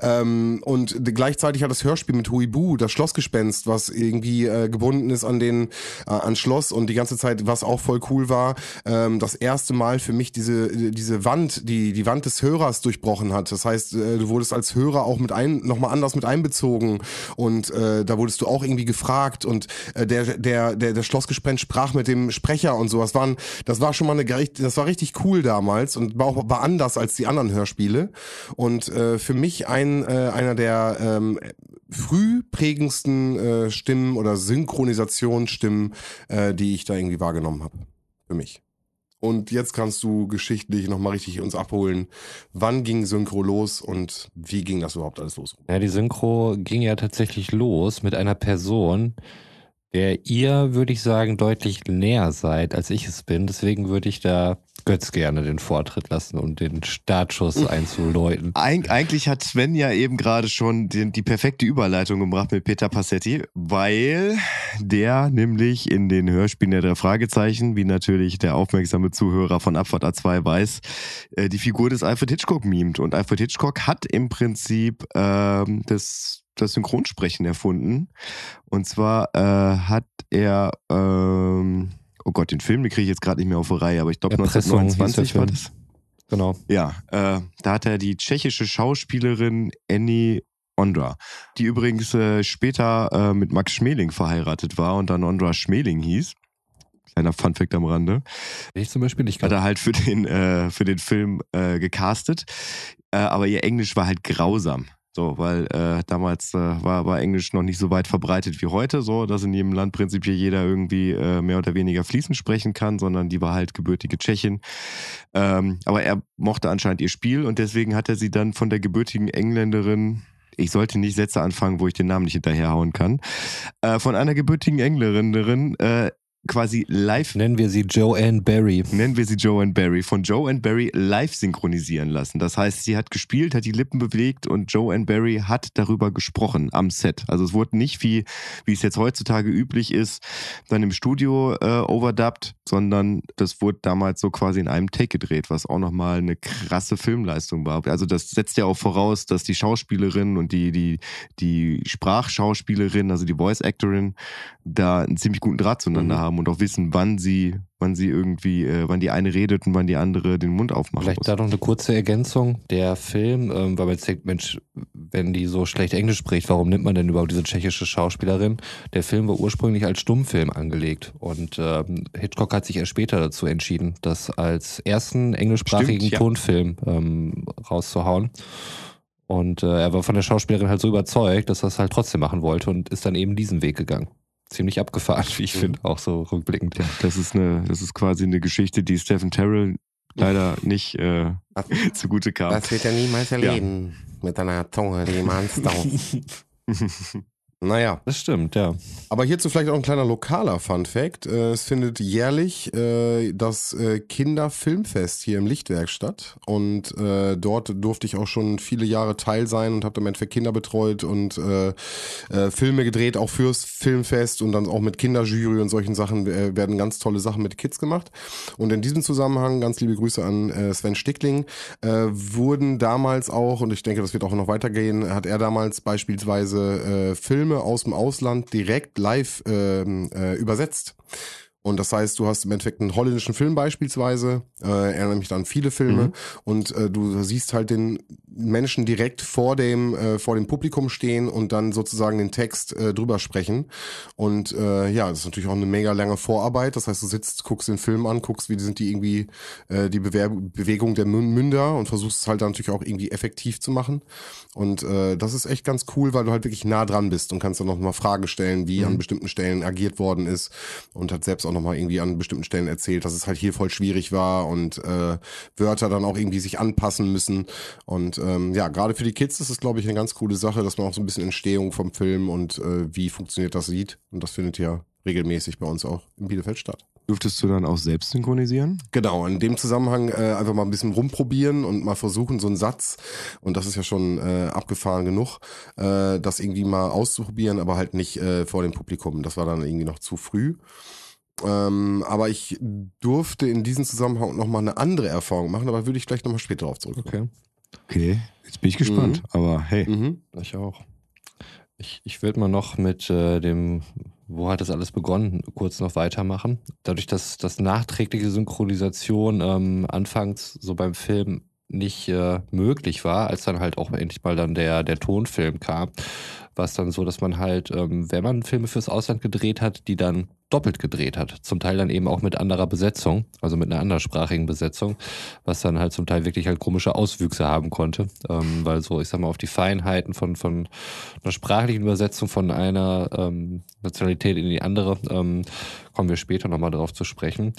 Ähm, und gleichzeitig hat das Hörspiel mit Huibu, das Schlossgespenst, was irgendwie äh, gebunden ist an den äh, an Schloss und die ganze Zeit, was auch voll cool war, ähm, das erste Mal für mich diese diese Wand, die die Wand des Hörers durchbrochen hat. Das heißt, äh, du wurdest als Hörer auch mit ein nochmal anders mit einbezogen und äh, da wurdest du auch irgendwie gefragt und äh, der der der der Schlossgespenst sprach mit dem Sprecher und so. Das waren das war schon mal eine das war richtig cool damals und war auch war anders als die anderen Hörspiele und äh, für mich ein äh, einer der ähm, früh prägendsten äh, Stimmen oder Synchronisationsstimmen, äh, die ich da irgendwie wahrgenommen habe. Für mich. Und jetzt kannst du geschichtlich nochmal richtig uns abholen. Wann ging Synchro los und wie ging das überhaupt alles los? Ja, die Synchro ging ja tatsächlich los mit einer Person, der ihr, würde ich sagen, deutlich näher seid, als ich es bin. Deswegen würde ich da Götz gerne den Vortritt lassen, um den Startschuss einzuläuten. Eig eigentlich hat Sven ja eben gerade schon den, die perfekte Überleitung gebracht mit Peter Passetti, weil der nämlich in den Hörspielen der drei Fragezeichen, wie natürlich der aufmerksame Zuhörer von Abfahrt A2 weiß, äh, die Figur des Alfred Hitchcock mimt. Und Alfred Hitchcock hat im Prinzip ähm, das, das Synchronsprechen erfunden. Und zwar äh, hat er, ähm, oh Gott, den Film, den kriege ich jetzt gerade nicht mehr auf die Reihe, aber ich glaube Erpressung hieß der 1929 war das. Genau. Ja, äh, da hat er die tschechische Schauspielerin Annie Ondra, die übrigens äh, später äh, mit Max Schmeling verheiratet war und dann Ondra Schmeling hieß. Kleiner Funfact am Rande. Ich zum Beispiel nicht. Hat er halt für den, äh, für den Film äh, gecastet. Äh, aber ihr Englisch war halt grausam. So, weil äh, damals äh, war, war Englisch noch nicht so weit verbreitet wie heute, so, dass in jedem Land prinzipiell jeder irgendwie äh, mehr oder weniger fließend sprechen kann, sondern die war halt gebürtige Tschechin. Ähm, aber er mochte anscheinend ihr Spiel und deswegen hat er sie dann von der gebürtigen Engländerin, ich sollte nicht Sätze anfangen, wo ich den Namen nicht hinterherhauen kann, äh, von einer gebürtigen Engländerin äh, quasi live Nennen wir sie Joanne Barry. nennen wir sie Joanne Barry, von Joanne Barry live synchronisieren lassen. Das heißt, sie hat gespielt, hat die Lippen bewegt und Joanne Barry hat darüber gesprochen am Set. Also es wurde nicht wie, wie es jetzt heutzutage üblich ist, dann im Studio äh, overdubbed, sondern das wurde damals so quasi in einem Take gedreht, was auch nochmal eine krasse Filmleistung war. Also das setzt ja auch voraus, dass die Schauspielerin und die, die, die Sprachschauspielerin, also die Voice Actorin, da einen ziemlich guten Draht zueinander Mhm. haben und auch wissen, wann sie, wann sie irgendwie, äh, wann die eine redet und wann die andere den Mund aufmacht. Vielleicht da noch eine kurze Ergänzung. Der Film, ähm, weil man jetzt denkt, Mensch, wenn die so schlecht Englisch spricht, warum nimmt man denn überhaupt diese tschechische Schauspielerin? Der Film war ursprünglich als Stummfilm angelegt und ähm, Hitchcock hat sich erst später dazu entschieden, das als ersten englischsprachigen Stimmt, ja. Tonfilm ähm, rauszuhauen. Und äh, er war von der Schauspielerin halt so überzeugt, dass er es halt trotzdem machen wollte und ist dann eben diesen Weg gegangen. Ziemlich abgefahren, wie ich Mhm. finde, auch so rückblickend. Ja, das ist eine, das ist quasi eine Geschichte, die Stephen Terrell leider nicht äh, zugute kam. Das wird er niemals erleben. Mit einer Zunge, die Anstau. naja. Das stimmt, ja. Aber hierzu vielleicht auch ein kleiner lokaler Fun-Fact. Äh, Es findet jährlich äh, das äh, Kinderfilmfest hier im Lichtwerk statt. Und dort durfte ich auch schon viele Jahre Teil sein und habe damit für Kinder betreut und Filme gedreht, auch fürs Filmfest und dann auch mit Kinderjury und solchen Sachen werden ganz tolle Sachen mit Kids gemacht. Und in diesem Zusammenhang, ganz liebe Grüße an Sven Stickling, wurden damals auch, und ich denke, das wird auch noch weitergehen, hat er damals beispielsweise äh, Filme aus dem Ausland direkt live ähm, äh, übersetzt. Und das heißt, du hast im Endeffekt einen holländischen Film beispielsweise, äh, erinnere mich dann an viele Filme, Mhm. und äh, du siehst halt den Menschen direkt vor dem äh, vor dem Publikum stehen und dann sozusagen den Text äh, drüber sprechen. Und äh, ja, das ist natürlich auch eine mega lange Vorarbeit. Das heißt, du sitzt, guckst den Film an, guckst, wie sind die irgendwie äh, die Bewer Bewegung der Mün- Münder und versuchst es halt dann natürlich auch irgendwie effektiv zu machen. Und äh, das ist echt ganz cool, weil du halt wirklich nah dran bist und kannst dann noch mal Fragen stellen, wie an bestimmten Stellen agiert worden ist und hat selbst auch noch mal irgendwie an bestimmten Stellen erzählt, dass es halt hier voll schwierig war und äh, Wörter dann auch irgendwie sich anpassen müssen. Und äh, ähm, ja, gerade für die Kids ist es, glaube ich, eine ganz coole Sache, dass man auch so ein bisschen Entstehung vom Film und äh, wie funktioniert das sieht. Und das findet ja regelmäßig bei uns auch in Bielefeld statt. Durftest du dann auch selbst synchronisieren? Genau, in dem Zusammenhang äh, einfach mal ein bisschen rumprobieren und mal versuchen, so einen Satz, und das ist ja schon äh, abgefahren genug, äh, das irgendwie mal auszuprobieren, aber halt nicht äh, vor dem Publikum. Das war dann irgendwie noch zu früh. Ähm, aber ich durfte in diesem Zusammenhang nochmal eine andere Erfahrung machen, aber würde ich gleich nochmal später darauf zurückkommen. Okay. Okay, jetzt bin ich gespannt. Aber hey, Mhm. Ich auch. Ich, ich würde mal noch mit äh, dem, wo hat das alles begonnen, kurz noch weitermachen. Dadurch, dass das nachträgliche Synchronisation ähm, anfangs so beim Film nicht äh, möglich war, als dann halt auch endlich mal dann der, der Tonfilm kam, war es dann so, dass man halt, ähm, wenn man Filme fürs Ausland gedreht hat, die dann doppelt gedreht hat. Zum Teil dann eben auch mit anderer Besetzung, also mit einer anderssprachigen Besetzung, was dann halt zum Teil wirklich halt komische Auswüchse haben konnte. Ähm, weil so, ich sag mal, auf die Feinheiten von, von einer sprachlichen Übersetzung von einer ähm, Nationalität in die andere ähm, kommen wir später nochmal darauf zu sprechen.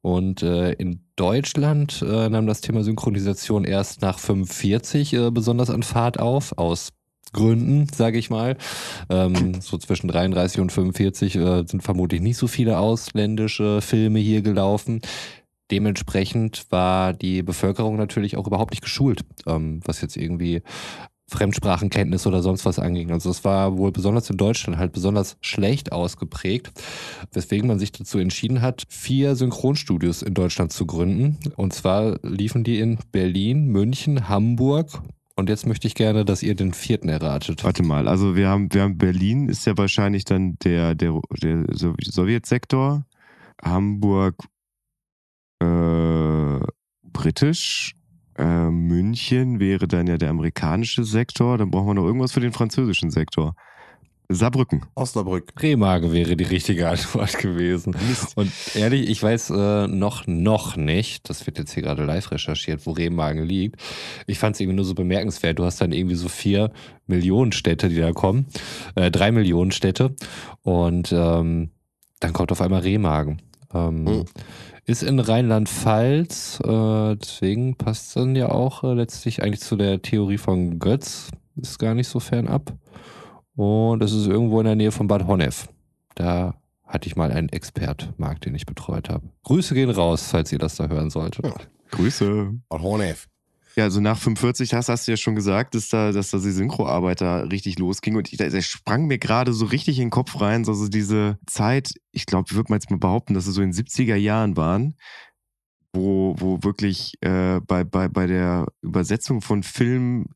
Und äh, in Deutschland äh, nahm das Thema Synchronisation erst nach 45 äh, besonders an Fahrt auf, aus Gründen, sage ich mal. Ähm, so zwischen 33 und 45 äh, sind vermutlich nicht so viele ausländische Filme hier gelaufen. Dementsprechend war die Bevölkerung natürlich auch überhaupt nicht geschult, ähm, was jetzt irgendwie Fremdsprachenkenntnis oder sonst was anging. Also es war wohl besonders in Deutschland halt besonders schlecht ausgeprägt, weswegen man sich dazu entschieden hat, vier Synchronstudios in Deutschland zu gründen. Und zwar liefen die in Berlin, München, Hamburg. Und jetzt möchte ich gerne, dass ihr den vierten erratet. warte mal. Also wir haben, wir haben Berlin ist ja wahrscheinlich dann der, der, der Sow- Sowjetsektor. Hamburg äh, britisch. Äh, München wäre dann ja der amerikanische Sektor. Dann brauchen wir noch irgendwas für den französischen Sektor. Saarbrücken. Osnabrück. Remagen wäre die richtige Antwort gewesen. Und ehrlich, ich weiß äh, noch, noch nicht, das wird jetzt hier gerade live recherchiert, wo Remagen liegt. Ich fand es irgendwie nur so bemerkenswert. Du hast dann irgendwie so vier Millionen Städte, die da kommen. Äh, drei Millionen Städte. Und ähm, dann kommt auf einmal Remagen. Ähm, Mhm. Ist in Rheinland-Pfalz, äh, deswegen passt dann ja auch äh, letztlich eigentlich zu der Theorie von Götz. Ist gar nicht so fernab. Und es ist irgendwo in der Nähe von Bad Honnef. Da hatte ich mal einen Expertmarkt, den ich betreut habe. Grüße gehen raus, falls ihr das da hören solltet. Ja. Grüße. Hornef. Ja, also nach 45 hast, hast du ja schon gesagt, dass da, dass da die Synchroarbeit da richtig losging. Und ich, da, der sprang mir gerade so richtig in den Kopf rein. So, so diese Zeit, ich glaube, ich würde mal jetzt mal behaupten, dass es so in den 70er Jahren waren, wo, wo wirklich äh, bei, bei, bei der Übersetzung von Filmen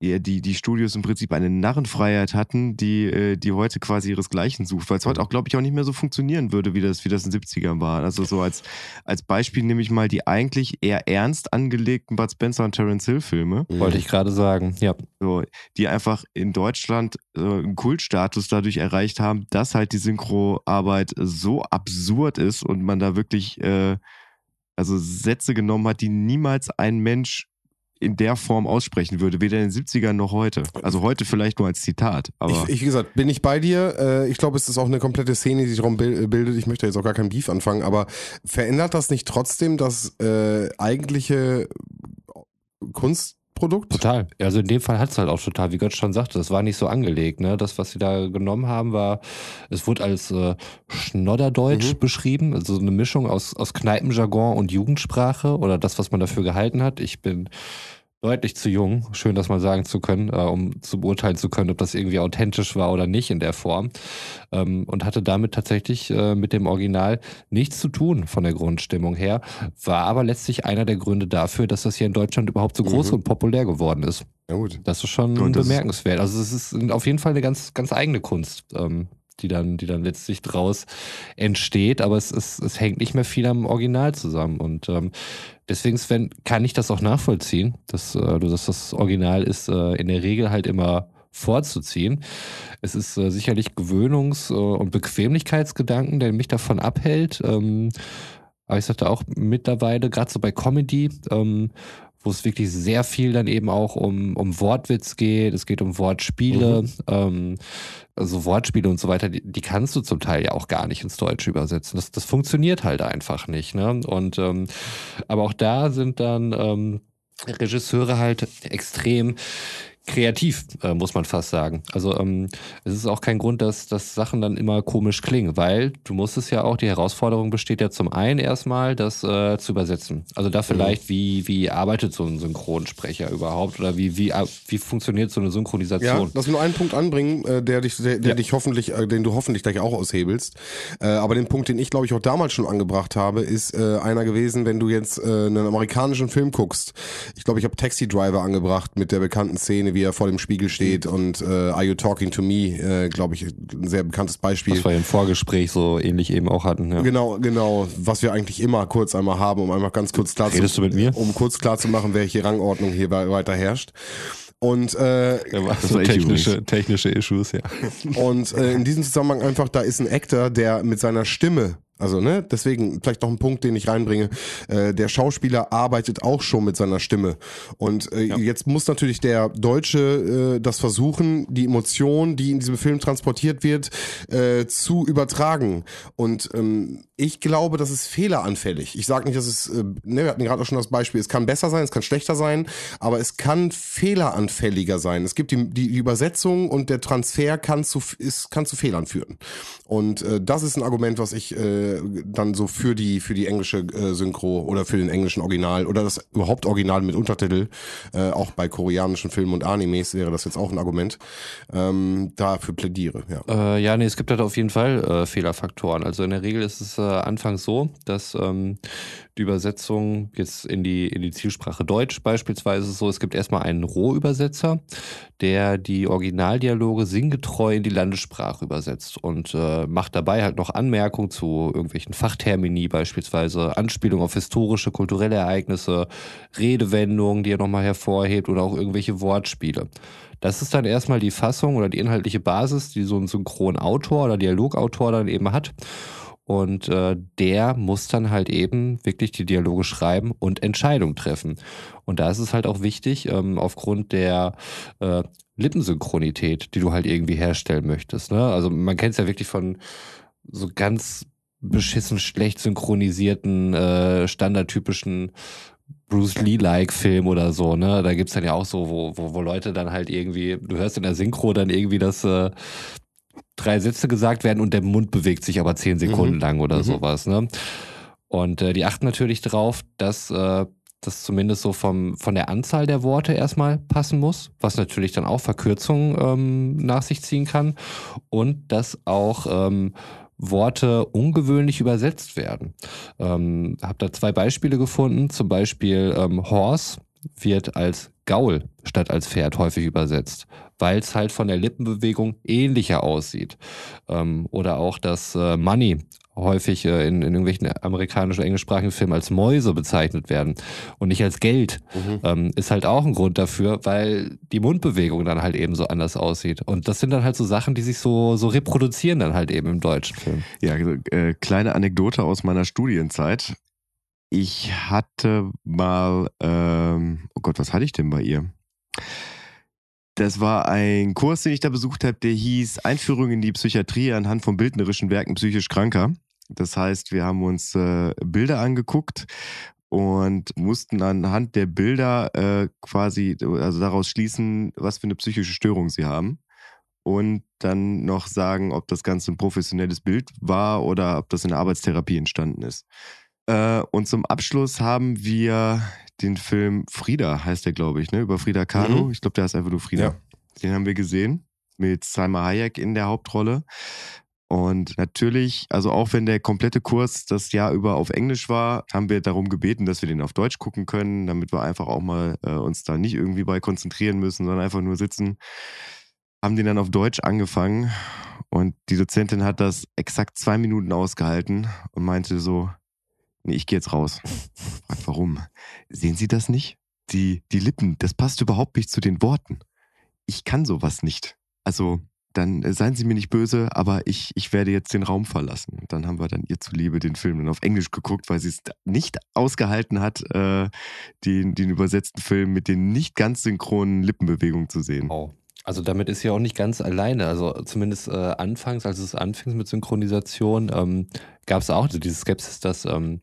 die, die Studios im Prinzip eine Narrenfreiheit hatten, die, äh, die heute quasi ihresgleichen sucht, weil es heute auch, glaube ich, auch nicht mehr so funktionieren würde, wie das, wie das in den 70ern war. Also so als, als Beispiel nehme ich mal die eigentlich eher ernst angelegten Bud Spencer und Terence Hill Filme, Wollte ich gerade sagen. Ja. so, die einfach in Deutschland äh, einen Kultstatus dadurch erreicht haben, dass halt die Synchroarbeit so absurd ist und man da wirklich äh, also Sätze genommen hat, die niemals ein Mensch in der Form aussprechen würde, weder in den 70ern noch heute. Also heute vielleicht nur als Zitat, aber Ich, ich, wie gesagt, bin ich bei dir. Äh, ich glaube, es ist auch eine komplette Szene, die sich darum bil- bildet. Ich möchte jetzt auch gar kein Beef anfangen, aber verändert das nicht trotzdem das äh, eigentliche Kunstprodukt? Total. Also in dem Fall hat es halt auch total, wie Gott schon sagte, das war nicht so angelegt. Ne? Das, was sie da genommen haben, war, es wurde als äh, Schnodderdeutsch Mhm. beschrieben, also eine Mischung aus, aus Kneipenjargon und Jugendsprache oder das, was man dafür gehalten hat. Ich bin deutlich zu jung, schön das mal sagen zu können, äh, um zu beurteilen zu können, ob das irgendwie authentisch war oder nicht in der Form. Ähm, und hatte damit tatsächlich äh, mit dem Original nichts zu tun von der Grundstimmung her, war aber letztlich einer der Gründe dafür, dass das hier in Deutschland überhaupt so groß Mhm. und populär geworden ist. Ja gut. Das ist schon das ist- bemerkenswert. Also es ist auf jeden Fall eine ganz, ganz eigene Kunst, ähm, die dann, die dann letztlich draus entsteht, aber es, es, es hängt nicht mehr viel am Original zusammen. Und ähm, deswegen Sven, kann ich das auch nachvollziehen, dass äh, dass das Original ist äh, in der Regel halt immer vorzuziehen. Es ist äh, sicherlich Gewöhnungs- äh, und Bequemlichkeitsgedanken, der mich davon abhält. Ähm, aber ich sagte auch mittlerweile, gerade so bei Comedy, ähm, wo es wirklich sehr viel dann eben auch um, um Wortwitz geht, es geht um Wortspiele, ähm, also Wortspiele und so weiter, die, die kannst du zum Teil ja auch gar nicht ins Deutsche übersetzen. Das, das funktioniert halt einfach nicht. Ne? Und ähm, aber auch da sind dann ähm, Regisseure halt extrem kreativ, äh, muss man fast sagen. Also ähm, es ist auch kein Grund, dass, dass Sachen dann immer komisch klingen, weil du musst es ja auch, die Herausforderung besteht ja zum einen erstmal, das äh, zu übersetzen. Also da vielleicht, mhm. wie, wie arbeitet so ein Synchronsprecher überhaupt oder wie, wie, wie funktioniert so eine Synchronisation? Ja, lass mir nur einen Punkt anbringen, äh, der dich, der, der ja. dich hoffentlich, äh, den du hoffentlich gleich auch aushebelst. Äh, aber den Punkt, den ich glaube ich auch damals schon angebracht habe, ist äh, einer gewesen, wenn du jetzt äh, einen amerikanischen Film guckst. Ich glaube, ich habe Taxi Driver angebracht mit der bekannten Szene, wie er vor dem Spiegel steht mhm. und äh, Are You Talking to Me, äh, glaube ich, ein sehr bekanntes Beispiel. Was wir im Vorgespräch so ähnlich eben auch hatten. Ja. Genau, genau, was wir eigentlich immer kurz einmal haben, um einmal ganz kurz klar Redest zu, du mit mir? um kurz klar zu machen, welche Rangordnung hier weiter herrscht. Und äh, ja, so technische, technische Issues, ja. Und äh, in diesem Zusammenhang einfach, da ist ein Actor, der mit seiner Stimme also, ne, deswegen vielleicht noch ein Punkt, den ich reinbringe. Äh, der Schauspieler arbeitet auch schon mit seiner Stimme. Und äh, ja. jetzt muss natürlich der Deutsche äh, das versuchen, die Emotion, die in diesem Film transportiert wird, äh, zu übertragen. Und ähm, ich glaube, das ist fehleranfällig. Ich sage nicht, dass es, äh, ne, wir hatten gerade auch schon das Beispiel, es kann besser sein, es kann schlechter sein, aber es kann fehleranfälliger sein. Es gibt die, die Übersetzung und der Transfer kann zu, ist, kann zu Fehlern führen. Und äh, das ist ein Argument, was ich dann so für die für die englische äh, Synchro oder für den englischen Original oder das überhaupt Original mit Untertitel, äh, auch bei koreanischen Filmen und Animes wäre das jetzt auch ein Argument, ähm, dafür plädiere. Ja, äh, ja nee, es gibt halt auf jeden Fall äh, Fehlerfaktoren. Also in der Regel ist es äh, anfangs so, dass ähm, die Übersetzung jetzt in die, in die Zielsprache Deutsch beispielsweise so, es gibt erstmal einen Rohübersetzer, der die Originaldialoge sinngetreu in die Landessprache übersetzt und äh, macht dabei halt noch Anmerkungen zu irgendwelchen Fachtermini beispielsweise, Anspielungen auf historische, kulturelle Ereignisse, Redewendungen, die er nochmal hervorhebt oder auch irgendwelche Wortspiele. Das ist dann erstmal die Fassung oder die inhaltliche Basis, die so ein Synchronautor oder Dialogautor dann eben hat. Und äh, der muss dann halt eben wirklich die Dialoge schreiben und Entscheidungen treffen. Und da ist es halt auch wichtig, ähm, aufgrund der äh, Lippensynchronität, die du halt irgendwie herstellen möchtest. Ne? Also man kennt es ja wirklich von so ganz beschissen schlecht synchronisierten, äh, standardtypischen Bruce Lee-like Film oder so, ne? Da gibt's dann ja auch so, wo, wo, wo Leute dann halt irgendwie, du hörst in der Synchro dann irgendwie das, äh, drei Sätze gesagt werden und der Mund bewegt sich aber zehn Sekunden mhm. lang oder mhm. sowas. Ne? Und äh, die achten natürlich darauf, dass äh, das zumindest so vom, von der Anzahl der Worte erstmal passen muss, was natürlich dann auch Verkürzungen ähm, nach sich ziehen kann und dass auch ähm, Worte ungewöhnlich übersetzt werden. Ähm, habe da zwei Beispiele gefunden, zum Beispiel ähm, Horse wird als Gaul statt als Pferd häufig übersetzt, weil es halt von der Lippenbewegung ähnlicher aussieht. Ähm, oder auch das äh, Money häufig äh, in, in irgendwelchen amerikanischen, englischsprachigen Filmen als Mäuse bezeichnet werden und nicht als Geld, mhm. ähm, ist halt auch ein Grund dafür, weil die Mundbewegung dann halt eben so anders aussieht. Und das sind dann halt so Sachen, die sich so, so reproduzieren dann halt eben im deutschen Film. Ja, äh, kleine Anekdote aus meiner Studienzeit. Ich hatte mal, ähm, oh Gott, was hatte ich denn bei ihr? Das war ein Kurs, den ich da besucht habe, der hieß Einführung in die Psychiatrie anhand von bildnerischen Werken psychisch Kranker. Das heißt, wir haben uns äh, Bilder angeguckt und mussten anhand der Bilder äh, quasi, also daraus schließen, was für eine psychische Störung sie haben. Und dann noch sagen, ob das Ganze ein professionelles Bild war oder ob das in der Arbeitstherapie entstanden ist. Äh, und zum Abschluss haben wir den Film Frieda, heißt der, glaube ich, ne? Über Frieda Kahlo. Mhm. Ich glaube, der heißt einfach nur Frieda. Ja. Den haben wir gesehen mit Salma Hayek in der Hauptrolle. Und natürlich, also auch wenn der komplette Kurs das Jahr über auf Englisch war, haben wir darum gebeten, dass wir den auf Deutsch gucken können, damit wir einfach auch mal äh, uns da nicht irgendwie bei konzentrieren müssen, sondern einfach nur sitzen. Haben den dann auf Deutsch angefangen und die Dozentin hat das exakt zwei Minuten ausgehalten und meinte so, nee, ich gehe jetzt raus. Frag, warum? Sehen Sie das nicht? Die, die Lippen, das passt überhaupt nicht zu den Worten. Ich kann sowas nicht. Also, dann äh, seien Sie mir nicht böse, aber ich, ich werde jetzt den Raum verlassen. Dann haben wir dann ihr zuliebe den Film dann auf Englisch geguckt, weil sie es nicht ausgehalten hat, äh, den, den übersetzten Film mit den nicht ganz synchronen Lippenbewegungen zu sehen. Oh. Also damit ist sie auch nicht ganz alleine. Also zumindest äh, anfangs, als es anfing mit Synchronisation, ähm, gab es auch diese Skepsis, dass ähm,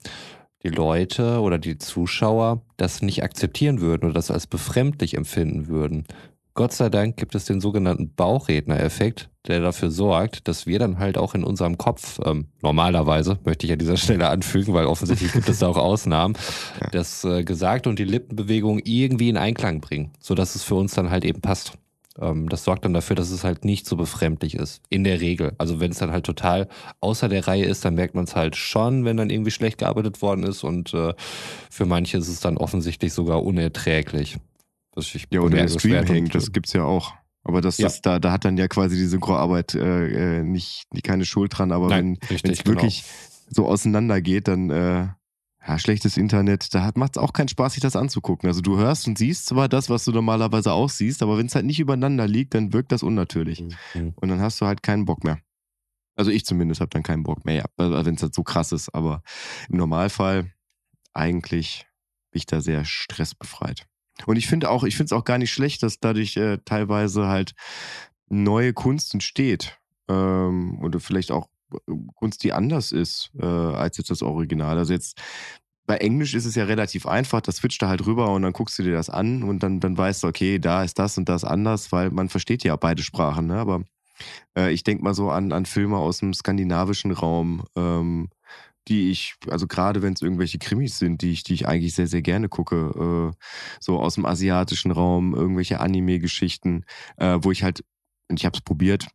die Leute oder die Zuschauer das nicht akzeptieren würden oder das als befremdlich empfinden würden. Gott sei Dank gibt es den sogenannten Bauchredner-Effekt, der dafür sorgt, dass wir dann halt auch in unserem Kopf, ähm, normalerweise, möchte ich an dieser Stelle anfügen, weil offensichtlich gibt es da auch Ausnahmen, das äh, Gesagte und die Lippenbewegung irgendwie in Einklang bringen, sodass es für uns dann halt eben passt. Ähm, das sorgt dann dafür, dass es halt nicht so befremdlich ist. In der Regel. Also wenn es dann halt total außer der Reihe ist, dann merkt man es halt schon, wenn dann irgendwie schlecht gearbeitet worden ist und äh, für manche ist es dann offensichtlich sogar unerträglich. Was ich ja, oder der Stream hängt, das gibt's ja auch. Aber das ja. ist da, da hat dann ja quasi die Synchroarbeit äh, äh nicht, keine Schuld dran. Aber Nein, wenn es genau. wirklich so auseinander geht, dann äh, ja, schlechtes Internet, da macht es auch keinen Spaß, sich das anzugucken. Also du hörst und siehst zwar das, was du normalerweise auch siehst, aber wenn es halt nicht übereinander liegt, dann wirkt das unnatürlich. Mhm. Und dann hast du halt keinen Bock mehr. Also ich zumindest habe dann keinen Bock mehr, ja, wenn es halt so krass ist. Aber im Normalfall eigentlich bin ich da sehr stressbefreit. Und ich finde auch, ich finde es auch gar nicht schlecht, dass dadurch äh, teilweise halt neue Kunst entsteht. Ähm, oder vielleicht auch Kunst, die anders ist äh, als jetzt das Original. Also jetzt bei Englisch ist es ja relativ einfach, da switcht da halt rüber und dann guckst du dir das an und dann, dann weißt du, okay, da ist das und das anders, weil man versteht ja beide Sprachen, ne? Aber äh, ich denke mal so an, an Filme aus dem skandinavischen Raum, ähm, die ich, also gerade wenn es irgendwelche Krimis sind, die ich, die ich eigentlich sehr, sehr gerne gucke, äh, so aus dem asiatischen Raum, irgendwelche Anime-Geschichten, äh, wo ich halt, und ich habe es probiert,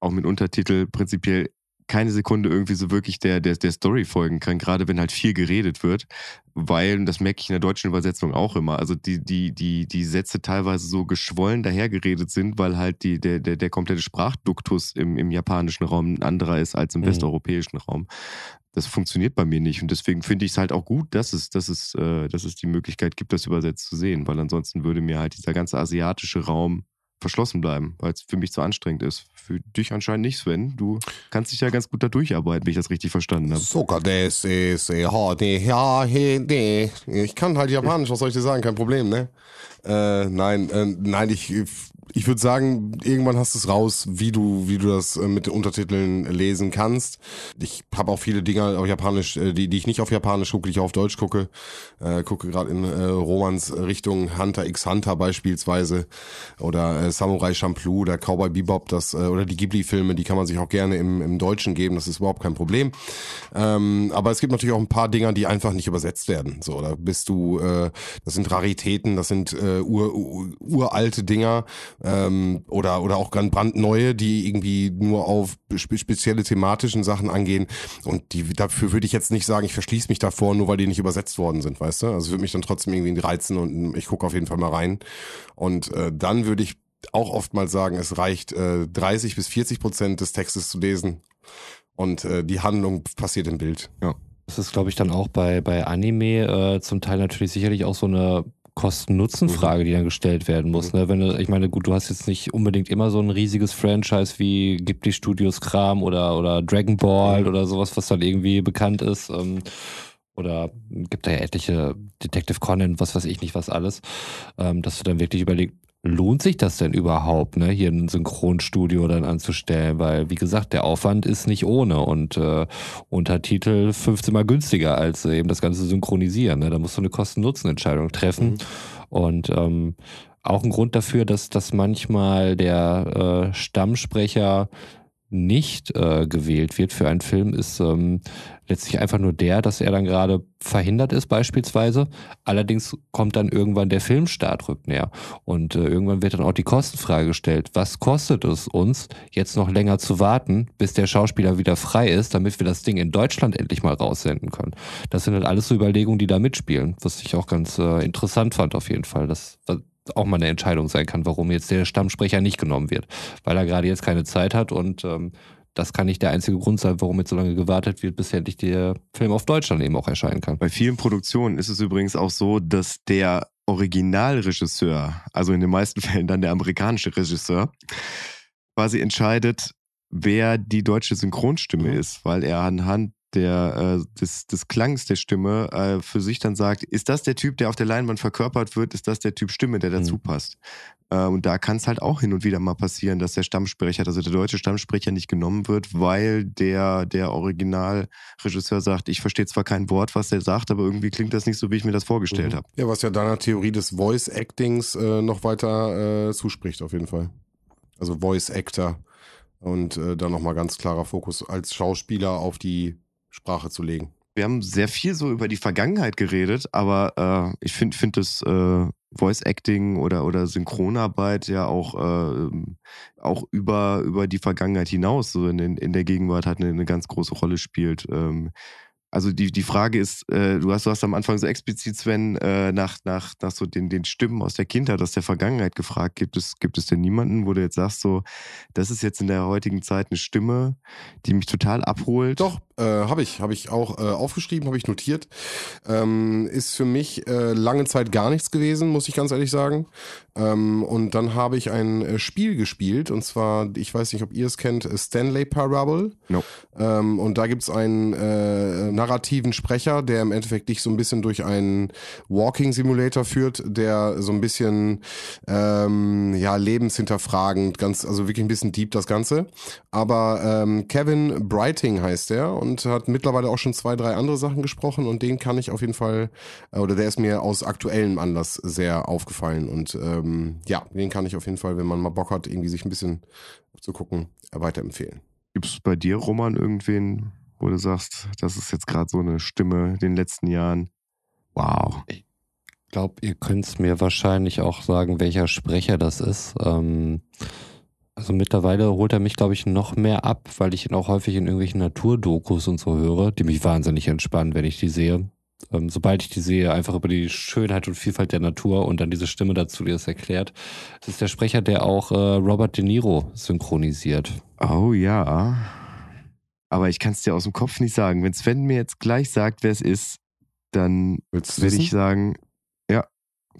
auch mit Untertitel prinzipiell keine Sekunde irgendwie so wirklich der, der, der Story folgen kann, gerade wenn halt viel geredet wird, weil, und das merke ich in der deutschen Übersetzung auch immer, also die, die, die, die Sätze teilweise so geschwollen dahergeredet sind, weil halt die, der, der, der komplette Sprachduktus im, im japanischen Raum ein anderer ist als im mhm. westeuropäischen Raum. Das funktioniert bei mir nicht. Und deswegen finde ich es halt auch gut, dass es, dass, es, äh, dass es die Möglichkeit gibt, das übersetzt zu sehen, weil ansonsten würde mir halt dieser ganze asiatische Raum verschlossen bleiben, weil es für mich zu anstrengend ist. Für dich anscheinend nicht, Sven. Du kannst dich ja ganz gut da durcharbeiten, wenn ich das richtig verstanden habe. Sogar das ist ja, Ich kann halt Japanisch, was soll ich dir sagen? Kein Problem, ne? Äh, nein, äh, nein, ich ich würde sagen, irgendwann hast du es raus, wie du, wie du das äh, mit den Untertiteln lesen kannst. Ich habe auch viele Dinge auf Japanisch, äh, die, die ich nicht auf Japanisch gucke, die ich auf Deutsch gucke. Äh, gucke gerade in äh, Romans Richtung Hunter x Hunter beispielsweise oder äh, Samurai Champloo oder Cowboy Bebop, das äh, oder die Ghibli-Filme, die kann man sich auch gerne im, im Deutschen geben. Das ist überhaupt kein Problem. Ähm, aber es gibt natürlich auch ein paar Dinger, die einfach nicht übersetzt werden. So, da bist du, äh, das sind Raritäten, das sind äh, ur, ur, uralte Dinger ähm, oder, oder auch ganz brandneue, die irgendwie nur auf spe spezielle thematischen Sachen angehen. Und die, dafür würde ich jetzt nicht sagen, ich verschließe mich davor, nur weil die nicht übersetzt worden sind, weißt du? Also würde mich dann trotzdem irgendwie reizen und ich gucke auf jeden Fall mal rein. Und äh, dann würde ich auch oftmals sagen, es reicht äh, 30 bis 40 Prozent des Textes zu lesen und äh, die Handlung passiert im Bild. Ja. Das ist, glaube ich, dann auch bei, bei Anime äh, zum Teil natürlich sicherlich auch so eine Kosten-Nutzen-Frage, mhm. die dann gestellt werden muss. Mhm. Ne? Wenn du, ich meine, gut, du hast jetzt nicht unbedingt immer so ein riesiges Franchise wie Ghibli Studios Kram oder, oder Dragon Ball mhm. oder sowas, was dann irgendwie bekannt ist. Ähm, oder gibt da ja etliche Detective Conan, was weiß ich nicht, was alles, ähm, dass du dann wirklich überlegst, lohnt sich das denn überhaupt, ne, hier ein Synchronstudio dann anzustellen? Weil, wie gesagt, der Aufwand ist nicht ohne und äh, Untertitel 15 mal günstiger als eben das Ganze synchronisieren. Ne? Da musst du eine Kosten-Nutzen-Entscheidung treffen. Mhm. Und ähm, auch ein Grund dafür, dass, dass manchmal der äh, Stammsprecher nicht äh, gewählt wird für einen Film, ist ähm, letztlich einfach nur der, dass er dann gerade verhindert ist beispielsweise. Allerdings kommt dann irgendwann der Filmstart rückt näher und äh, irgendwann wird dann auch die Kostenfrage gestellt. Was kostet es uns, jetzt noch länger zu warten, bis der Schauspieler wieder frei ist, damit wir das Ding in Deutschland endlich mal raussenden können? Das sind halt alles so Überlegungen, die da mitspielen, was ich auch ganz äh, interessant fand auf jeden Fall. Das, auch mal eine Entscheidung sein kann, warum jetzt der Stammsprecher nicht genommen wird. Weil er gerade jetzt keine Zeit hat und ähm, das kann nicht der einzige Grund sein, warum jetzt so lange gewartet wird, bis endlich der Film auf Deutsch dann eben auch erscheinen kann. Bei vielen Produktionen ist es übrigens auch so, dass der Originalregisseur, also in den meisten Fällen dann der amerikanische Regisseur, quasi entscheidet, wer die deutsche Synchronstimme ist, weil er anhand der, äh, des, des Klangs der Stimme äh, für sich dann sagt, ist das der Typ, der auf der Leinwand verkörpert wird, ist das der Typ Stimme, der dazu Mhm. passt. Äh, und da kann es halt auch hin und wieder mal passieren, dass der Stammsprecher, also der deutsche Stammsprecher nicht genommen wird, weil der, der Originalregisseur sagt, ich verstehe zwar kein Wort, was der sagt, aber irgendwie klingt das nicht so, wie ich mir das vorgestellt Mhm. habe. Ja, was ja deiner Theorie des Voice-Actings äh, noch weiter äh, zuspricht, auf jeden Fall. Also Voice-Actor und äh, dann nochmal ganz klarer Fokus als Schauspieler auf die Sprache zu legen. Wir haben sehr viel so über die Vergangenheit geredet, aber äh, ich finde find das äh, Voice Acting oder, oder Synchronarbeit ja auch, äh, auch über, über die Vergangenheit hinaus, so in, in, der Gegenwart halt eine, eine ganz große Rolle spielt. Ähm, also die, die Frage ist, äh, du, hast, du hast am Anfang so explizit, Sven, äh, nach, nach, nach so den, den Stimmen aus der Kindheit, aus der Vergangenheit gefragt. Gibt es, gibt es denn niemanden, wo du jetzt sagst, so, das ist jetzt in der heutigen Zeit eine Stimme, die mich total abholt? Doch, äh, habe ich, habe ich auch äh, aufgeschrieben, habe ich notiert. Ähm, ist für mich äh, lange Zeit gar nichts gewesen, muss ich ganz ehrlich sagen. Ähm, und dann habe ich ein äh, Spiel gespielt, und zwar, ich weiß nicht, ob ihr es kennt, Stanley Parable. No. Ähm, und da gibt's einen äh, narrativen Sprecher, der im Endeffekt dich so ein bisschen durch einen Walking Simulator führt, der so ein bisschen ähm, ja lebenshinterfragend, ganz also wirklich ein bisschen deep das Ganze. Aber ähm, Kevin Brighting heißt er und hat mittlerweile auch schon zwei, drei andere Sachen gesprochen und den kann ich auf jeden Fall äh, oder der ist mir aus aktuellem Anlass sehr aufgefallen und ähm, ja, den kann ich auf jeden Fall, wenn man mal Bock hat, irgendwie sich ein bisschen zu gucken, weiterempfehlen. Gibt es bei dir, Roman, irgendwen, wo du sagst, das ist jetzt gerade so eine Stimme in den letzten Jahren? Wow. Ich glaube, ihr könnt es mir wahrscheinlich auch sagen, welcher Sprecher das ist. Ähm, also mittlerweile holt er mich, glaube ich, noch mehr ab, weil ich ihn auch häufig in irgendwelchen Naturdokus und so höre, die mich wahnsinnig entspannen, wenn ich die sehe. Ähm, sobald ich die sehe, einfach über die Schönheit und Vielfalt der Natur und dann diese Stimme dazu, die das erklärt. Das ist der Sprecher, der auch äh, Robert De Niro synchronisiert. Oh ja. Aber ich kann es dir aus dem Kopf nicht sagen. Wenn Sven mir jetzt gleich sagt, wer es ist, dann werde wissen? ich sagen, ja,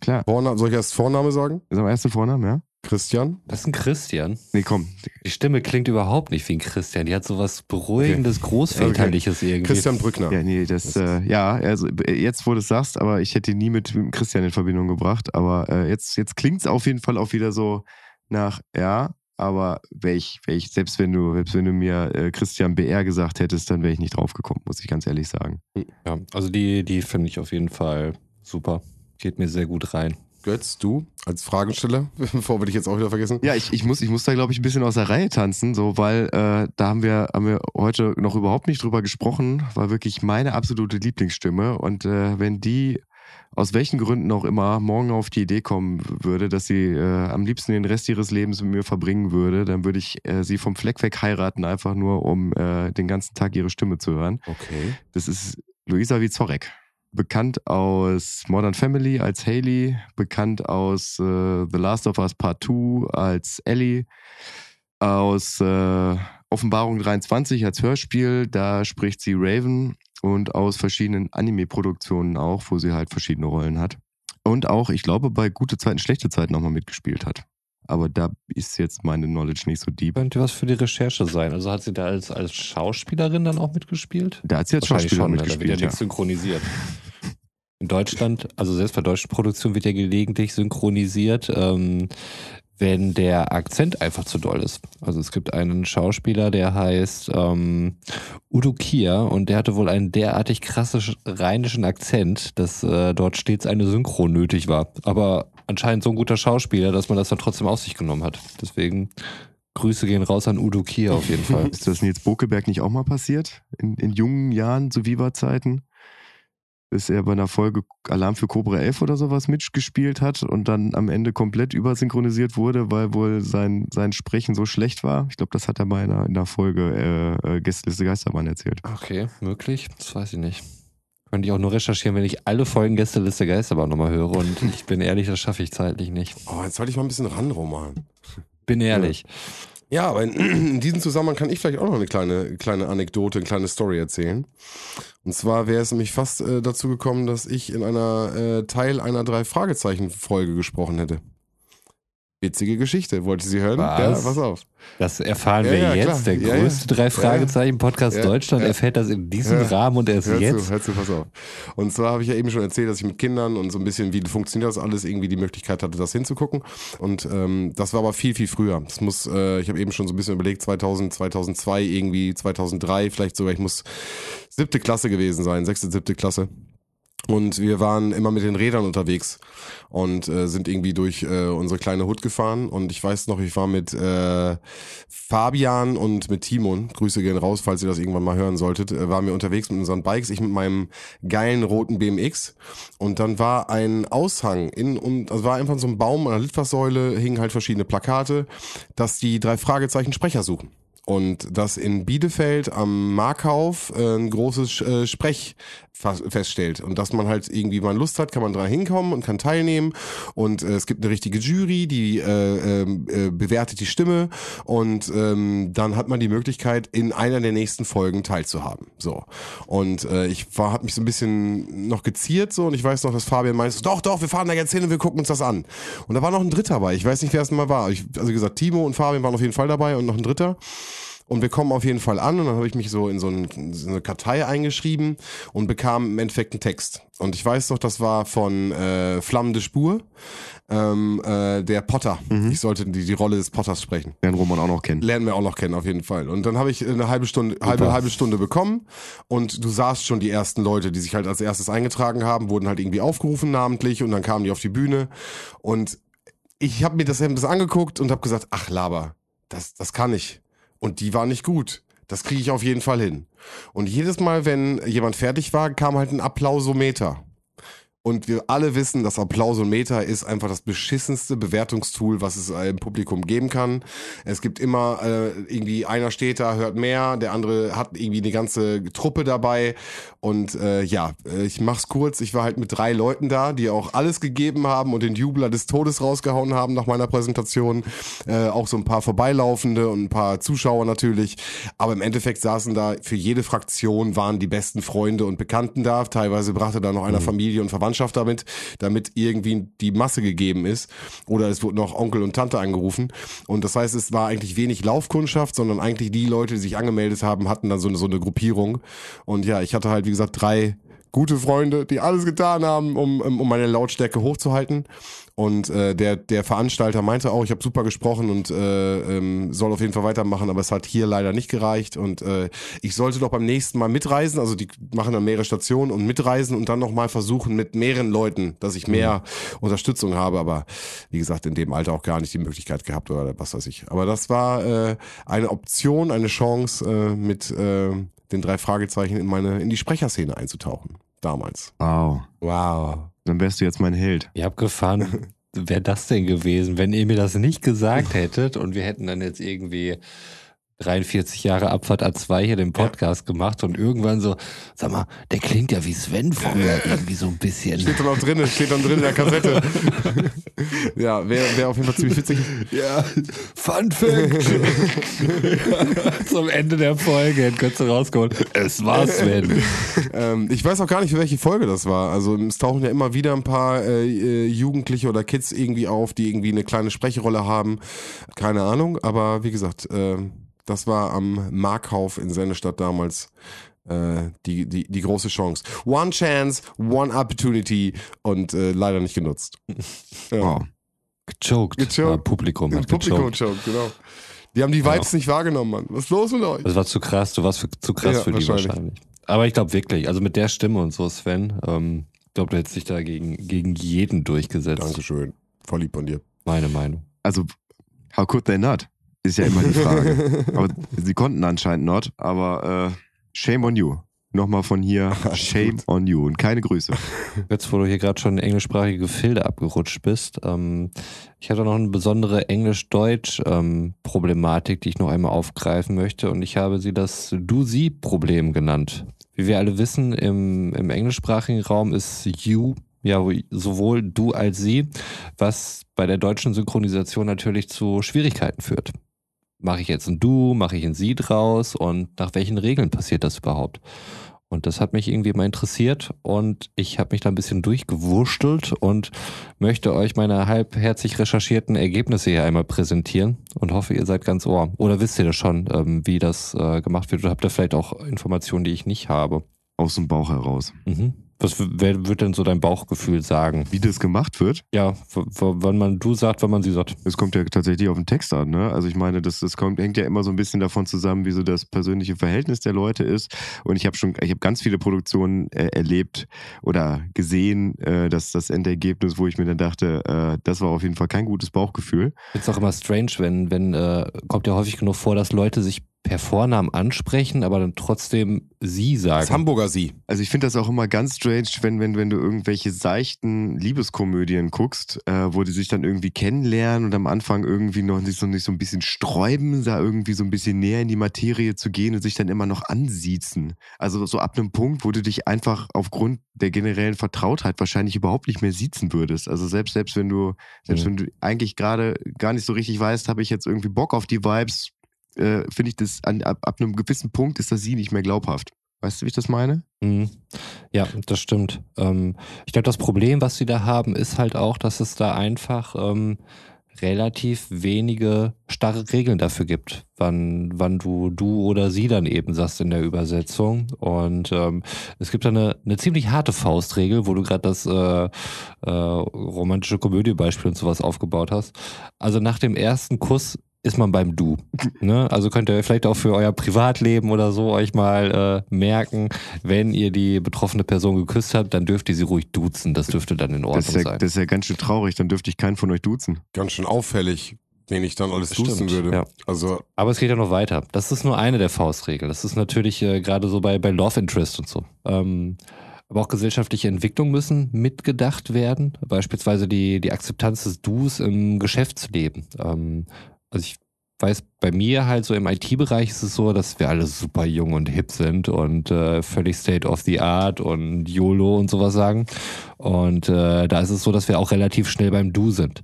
klar. Vorna soll ich erst Vorname sagen? Ist am ersten Vornamen, ja? Christian? Das ist ein Christian. Nee, komm. Die Stimme klingt überhaupt nicht wie ein Christian. Die hat sowas Beruhigendes, Großväterliches irgendwie. Christian Brückner. Ja, nee, das, äh, ja, also äh, jetzt, wo du es sagst, aber ich hätte ihn nie mit, mit Christian in Verbindung gebracht. Aber äh, jetzt, jetzt klingt es auf jeden Fall auch wieder so nach, ja, aber wäre ich, wär ich, selbst wenn du, selbst wenn du mir äh, Christian BR gesagt hättest, dann wäre ich nicht drauf gekommen, muss ich ganz ehrlich sagen. Ja, also die, die finde ich auf jeden Fall super. Geht mir sehr gut rein. Götz, du als Fragensteller, bevor wir dich jetzt auch wieder vergessen. Ja, ich, ich muss, ich muss da, glaube ich, ein bisschen aus der Reihe tanzen, so, weil äh, da haben wir, haben wir heute noch überhaupt nicht drüber gesprochen, war wirklich meine absolute Lieblingsstimme. Und äh, wenn die aus welchen Gründen auch immer morgen auf die Idee kommen würde, dass sie äh, am liebsten den Rest ihres Lebens mit mir verbringen würde, dann würde ich äh, sie vom Fleck weg heiraten, einfach nur um äh, den ganzen Tag ihre Stimme zu hören. Okay. Das ist Luisa Wizorek. Bekannt aus Modern Family als Haley, bekannt aus äh, The Last of Us Part 2 als Ellie, aus äh, Offenbarung 23 als Hörspiel, da spricht sie Raven und aus verschiedenen Anime-Produktionen auch, wo sie halt verschiedene Rollen hat. Und auch, ich glaube, bei gute Zeiten, schlechte Zeiten nochmal mitgespielt hat. Aber da ist jetzt meine Knowledge nicht so deep. Könnte was für die Recherche sein. Also hat sie da als, als Schauspielerin dann auch mitgespielt? Da hat sie als Wahrscheinlich Schauspieler schon, ne? da wird ja mitgespielt. Ja. nichts synchronisiert. In Deutschland, also selbst bei deutschen Produktionen wird ja gelegentlich synchronisiert, ähm, wenn der Akzent einfach zu doll ist. Also es gibt einen Schauspieler, der heißt ähm, Udo Kier und der hatte wohl einen derartig krassen rheinischen Akzent, dass äh, dort stets eine Synchro nötig war. Aber anscheinend so ein guter Schauspieler, dass man das dann trotzdem auf sich genommen hat. Deswegen Grüße gehen raus an Udo Kier auf jeden Fall. Ist das Nils Bokeberg nicht auch mal passiert? In, in jungen Jahren, zu Viva-Zeiten? Bis er bei einer Folge Alarm für Cobra 11 oder sowas mitgespielt hat und dann am Ende komplett übersynchronisiert wurde, weil wohl sein, sein Sprechen so schlecht war. Ich glaube, das hat er mal in einer, in einer Folge äh, äh, Gästeliste Geisterbahn erzählt. Okay, möglich. Das weiß ich nicht. Könnte ich auch nur recherchieren, wenn ich alle Folgen Gästeliste Geisterbahn nochmal höre. Und ich bin ehrlich, das schaffe ich zeitlich nicht. Oh, jetzt halte ich mal ein bisschen ran, Roman. Bin ehrlich. Ja, aber in, in diesem Zusammenhang kann ich vielleicht auch noch eine kleine, kleine Anekdote, eine kleine Story erzählen. Und zwar wäre es nämlich fast äh, dazu gekommen, dass ich in einer äh, Teil einer drei Fragezeichen Folge gesprochen hätte. Witzige Geschichte. Wollt ihr sie hören? Was? Ja, pass auf. Das erfahren Ja, wir ja, jetzt. klar. Der Ja, größte drei Fragezeichen Podcast Deutschland erfährt das in diesem. Rahmen und erst Hör jetzt. zu, hör zu, pass auf. Und zwar habe ich ja eben schon erzählt, dass ich mit Kindern und so ein bisschen, wie funktioniert das alles, irgendwie die Möglichkeit hatte, das hinzugucken. Und ähm, das war aber viel, viel früher. Das muss, äh, ich habe eben schon so ein bisschen überlegt, 2000, 2002, irgendwie 2003, vielleicht sogar, ich muss siebte Klasse gewesen sein, sechste, siebte Klasse. Und wir waren immer mit den Rädern unterwegs und äh, sind irgendwie durch äh, unsere kleine Hut gefahren. Und ich weiß noch, ich war mit äh, Fabian und mit Timon, Grüße gehen raus, falls ihr das irgendwann mal hören solltet, äh, waren wir unterwegs mit unseren Bikes, ich mit meinem geilen roten BMX. Und dann war ein Aushang in, und also war einfach so ein Baum an der Litfaßsäule, hingen halt verschiedene Plakate, dass die drei Fragezeichen Sprecher suchen. Und dass in Bielefeld am Markhauf äh, ein großes äh, Sprech feststellt. Und dass man halt irgendwie mal Lust hat, kann man da hinkommen und kann teilnehmen. Und äh, es gibt eine richtige Jury, die äh, ähm, äh, bewertet die Stimme. Und ähm, dann hat man die Möglichkeit, in einer der nächsten Folgen teilzuhaben. So. Und äh, ich war, hab mich so ein bisschen noch geziert so und ich weiß noch, dass Fabian meinte, doch, doch, wir fahren da jetzt hin und wir gucken uns das an. Und da war noch ein Dritter dabei. Ich weiß nicht, wer es mal war. Ich, also gesagt, Timo und Fabian waren auf jeden Fall dabei und noch ein Dritter. Und wir kommen auf jeden Fall an und dann habe ich mich so in so, ein, in so eine Kartei eingeschrieben und bekam im Endeffekt einen Text. Und ich weiß noch, das war von äh, Flammende Spur, ähm, äh, der Potter. Ich sollte die, die Rolle des Potters sprechen. Lernen Roman auch noch kennen. Lernen wir auch noch kennen, auf jeden Fall. Und dann habe ich eine halbe Stunde, halbe, halbe Stunde bekommen und du sahst schon die ersten Leute, die sich halt als erstes eingetragen haben, wurden halt irgendwie aufgerufen namentlich und dann kamen die auf die Bühne und ich habe mir das, das angeguckt und habe gesagt, ach Laber, das, das kann ich. Und die war nicht gut. Das kriege ich auf jeden Fall hin. Und jedes Mal, wenn jemand fertig war, kam halt ein Applausometer. Und wir alle wissen, das Applausometer ist einfach das beschissenste Bewertungstool, was es äh, im Publikum geben kann. Es gibt immer äh, irgendwie einer steht da, hört mehr, der andere hat irgendwie eine ganze Truppe dabei. Und äh, ja, äh, ich mach's kurz. Ich war halt mit drei Leuten da, die auch alles gegeben haben und den Jubler des Todes rausgehauen haben nach meiner Präsentation. Äh, auch so ein paar Vorbeilaufende und ein paar Zuschauer natürlich. Aber im Endeffekt saßen da für jede Fraktion waren die besten Freunde und Bekannten da. Teilweise brachte da noch einer Familie und Verwandtschaft damit, damit irgendwie die Masse gegeben ist. Oder es wurde noch Onkel und Tante angerufen. Und das heißt, es war eigentlich wenig Laufkundschaft, sondern eigentlich die Leute, die sich angemeldet haben, hatten dann so eine, so eine Gruppierung. Und ja, ich hatte halt, wie gesagt, drei gute Freunde, die alles getan haben, um, um meine Lautstärke hochzuhalten. Und äh, der, der Veranstalter meinte auch, ich habe super gesprochen und äh, ähm, soll auf jeden Fall weitermachen, aber es hat hier leider nicht gereicht. Und äh, ich sollte doch beim nächsten Mal mitreisen, also die machen dann mehrere Stationen und mitreisen und dann nochmal versuchen mit mehreren Leuten, dass ich mehr Unterstützung habe. Aber wie gesagt, in dem Alter auch gar nicht die Möglichkeit gehabt oder was weiß ich. Aber das war äh, eine Option, eine Chance, äh, mit äh, den drei Fragezeichen in meine, in die Sprecherszene einzutauchen. Damals. Wow. Wow. Dann wärst du jetzt mein Held. Wie abgefahren wäre das denn gewesen, wenn ihr mir das nicht gesagt hättet und wir hätten dann jetzt irgendwie 43 Jahre Abfahrt A2 hier den Podcast gemacht und irgendwann so, sag mal, der klingt ja wie Sven früher irgendwie so ein bisschen. Steht dann auch drin, steht dann drin in der Kassette. ja, wäre wär auf jeden Fall ziemlich witzig. Ja, Fun Fact. Zum Ende der Folge du rausgeholt. Es war Sven. Ähm, ich weiß auch gar nicht, für welche Folge das war. Also es tauchen ja immer wieder ein paar äh, äh, Jugendliche oder Kids irgendwie auf, die irgendwie eine kleine Sprechrolle haben. Keine Ahnung, aber wie gesagt, äh, das war am Markhauf in Sennestadt damals äh, die, die, die große Chance. One chance, one opportunity und äh, leider nicht genutzt. Ja. Wow. Gechoked. Gechoked. Ja, Publikum hat Publikum gechoked. choked, genau. Die haben die Vibes nicht wahrgenommen, Mann. Was ist los mit euch? Das war zu krass, du warst für, zu krass Ja, für die wahrscheinlich. wahrscheinlich. Aber ich glaube wirklich, also mit der Stimme und so, Sven, ähm, ich glaube, du hättest dich da gegen, gegen jeden durchgesetzt. Dankeschön. Voll lieb von dir. Meine Meinung. Also, how could they not? Ist ja immer die Frage. aber sie konnten anscheinend not, aber äh, shame on you. Nochmal von hier, shame on you und keine Grüße. Jetzt, wo du hier gerade schon in englischsprachige Gefilde abgerutscht bist, ähm, ich hatte noch eine besondere Englisch-Deutsch-Problematik, die ich noch einmal aufgreifen möchte und ich habe sie das Du-Sie-Problem genannt. Wie wir alle wissen, im, im englischsprachigen Raum ist You ja sowohl du als sie, was bei der deutschen Synchronisation natürlich zu Schwierigkeiten führt. Mache ich jetzt ein Du, mache ich ein Sie draus und nach welchen Regeln passiert das überhaupt? Und das hat mich irgendwie mal interessiert und ich habe mich da ein bisschen durchgewurschtelt und möchte euch meine halbherzig recherchierten Ergebnisse hier einmal präsentieren und hoffe, ihr seid ganz ohr. Oder wisst ihr das schon, ähm, wie das äh, gemacht wird? Oder habt ihr vielleicht auch Informationen, die ich nicht habe? Aus dem Bauch heraus. Mhm. Was wer wird denn so dein Bauchgefühl sagen? Wie das gemacht wird, Ja, wann man du sagt, wann man sie sagt. es kommt ja tatsächlich auf den Text an. Ne? Also ich meine, das, das kommt, hängt ja immer so ein bisschen davon zusammen, wie so das persönliche Verhältnis der Leute ist. Und ich habe schon, ich habe ganz viele Produktionen äh, erlebt oder gesehen, äh, dass das Endergebnis, wo ich mir dann dachte, äh, das war auf jeden Fall kein gutes Bauchgefühl. Es auch immer strange, wenn, wenn, äh, kommt ja häufig genug vor, dass Leute sich per Vornamen ansprechen, aber dann trotzdem sie Das sagen. Hamburger Sie. Also ich finde das auch immer ganz strange, wenn, wenn, wenn du irgendwelche seichten Liebeskomödien guckst, äh, wo die sich dann irgendwie kennenlernen und am Anfang irgendwie noch nicht so, nicht so ein bisschen sträuben, da irgendwie so ein bisschen näher in die Materie zu gehen und sich dann immer noch ansiezen. Also so ab einem Punkt, wo du dich einfach aufgrund der generellen Vertrautheit wahrscheinlich überhaupt nicht mehr siezen würdest. Also selbst, selbst wenn du, selbst Mhm. wenn du eigentlich gerade gar nicht so richtig weißt, habe ich jetzt irgendwie Bock auf die Vibes, äh, finde ich das an, ab, ab einem gewissen Punkt ist das sie nicht mehr glaubhaft. Weißt du, wie ich das meine? Mhm. Ja, das stimmt. Ähm, ich glaube, das Problem, was sie da haben, ist halt auch, dass es da einfach ähm, relativ wenige starre Regeln dafür gibt, wann, wann du du oder sie dann eben sagst in der Übersetzung. Und ähm, es gibt da eine, eine ziemlich harte Faustregel, wo du gerade das äh, äh, romantische Komödiebeispiel und sowas aufgebaut hast. Also nach dem ersten Kuss ist man beim Du. Ne? Also könnt ihr vielleicht auch für euer Privatleben oder so euch mal äh, merken, wenn ihr die betroffene Person geküsst habt, dann dürft ihr sie ruhig duzen. Das dürfte dann in Ordnung Das ja, sein. das ist ja ganz schön traurig, dann dürfte ich keinen von euch duzen. Ganz schön auffällig, wen ich dann alles Stimmt, duzen würde. ja. Also, Aber es geht ja noch weiter. Das ist nur eine der Faustregeln. Das ist natürlich äh, gerade so bei, bei Love Interest und so. Ähm, aber auch gesellschaftliche Entwicklungen müssen mitgedacht werden. Beispielsweise die, die Akzeptanz des Dus im Geschäftsleben. Ähm, also ich weiß, bei mir halt so im IT-Bereich ist es so, dass wir alle super jung und hip sind und äh, völlig State of the Art und YOLO und sowas sagen. Und äh, da ist es so, dass wir auch relativ schnell beim Du sind.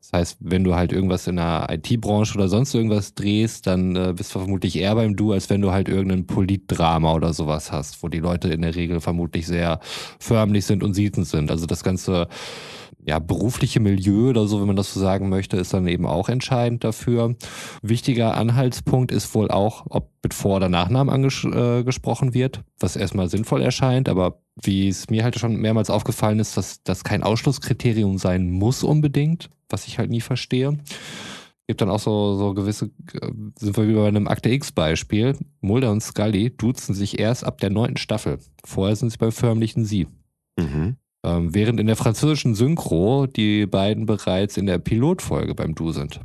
Das heißt, wenn du halt irgendwas in der IT-Branche oder sonst irgendwas drehst, dann äh, bist du vermutlich eher beim Du, als wenn du halt irgendein Politdrama oder sowas hast, wo die Leute in der Regel vermutlich sehr förmlich sind und siezend sind. Also das ganze ja, berufliche Milieu oder so, wenn man das so sagen möchte, ist dann eben auch entscheidend dafür. Wichtiger Anhaltspunkt ist wohl auch, ob mit Vor- oder Nachnamen angesprochen wird, was erstmal sinnvoll erscheint, aber wie es mir halt schon mehrmals aufgefallen ist, dass das kein Ausschlusskriterium sein muss unbedingt, was ich halt nie verstehe. Gibt dann auch so, so gewisse, äh, sind wir wieder bei einem Akte X-Beispiel. Mulder und Scully duzen sich erst ab der neunten Staffel. Vorher sind sie beim förmlichen Sie. Mhm. Ähm, während in der französischen Synchro die beiden bereits in der Pilotfolge beim Du sind.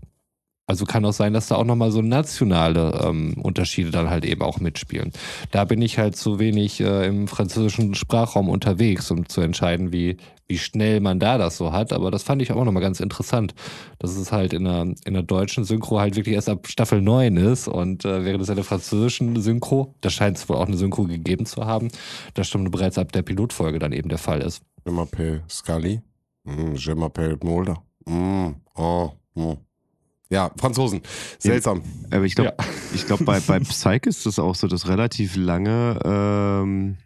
Also kann auch sein, dass da auch nochmal so nationale ähm, Unterschiede dann halt eben auch mitspielen. Da bin ich halt zu wenig äh, im französischen Sprachraum unterwegs, um zu entscheiden, wie, wie schnell man da das so hat. Aber das fand ich auch nochmal ganz interessant, dass es halt in der, in der deutschen Synchro halt wirklich erst ab Staffel 9 ist. Und äh, während es in der französischen Synchro, da scheint es wohl auch eine Synchro gegeben zu haben, das schon bereits ab der Pilotfolge dann eben der Fall ist. je m'appelle Scully. Mm, je m'appelle Mulder. Mm, oh, mm. Ja, Franzosen. Seltsam. Aber ich glaube, ich glaube, bei, bei Psyche ist es auch so, dass relativ lange, ähm,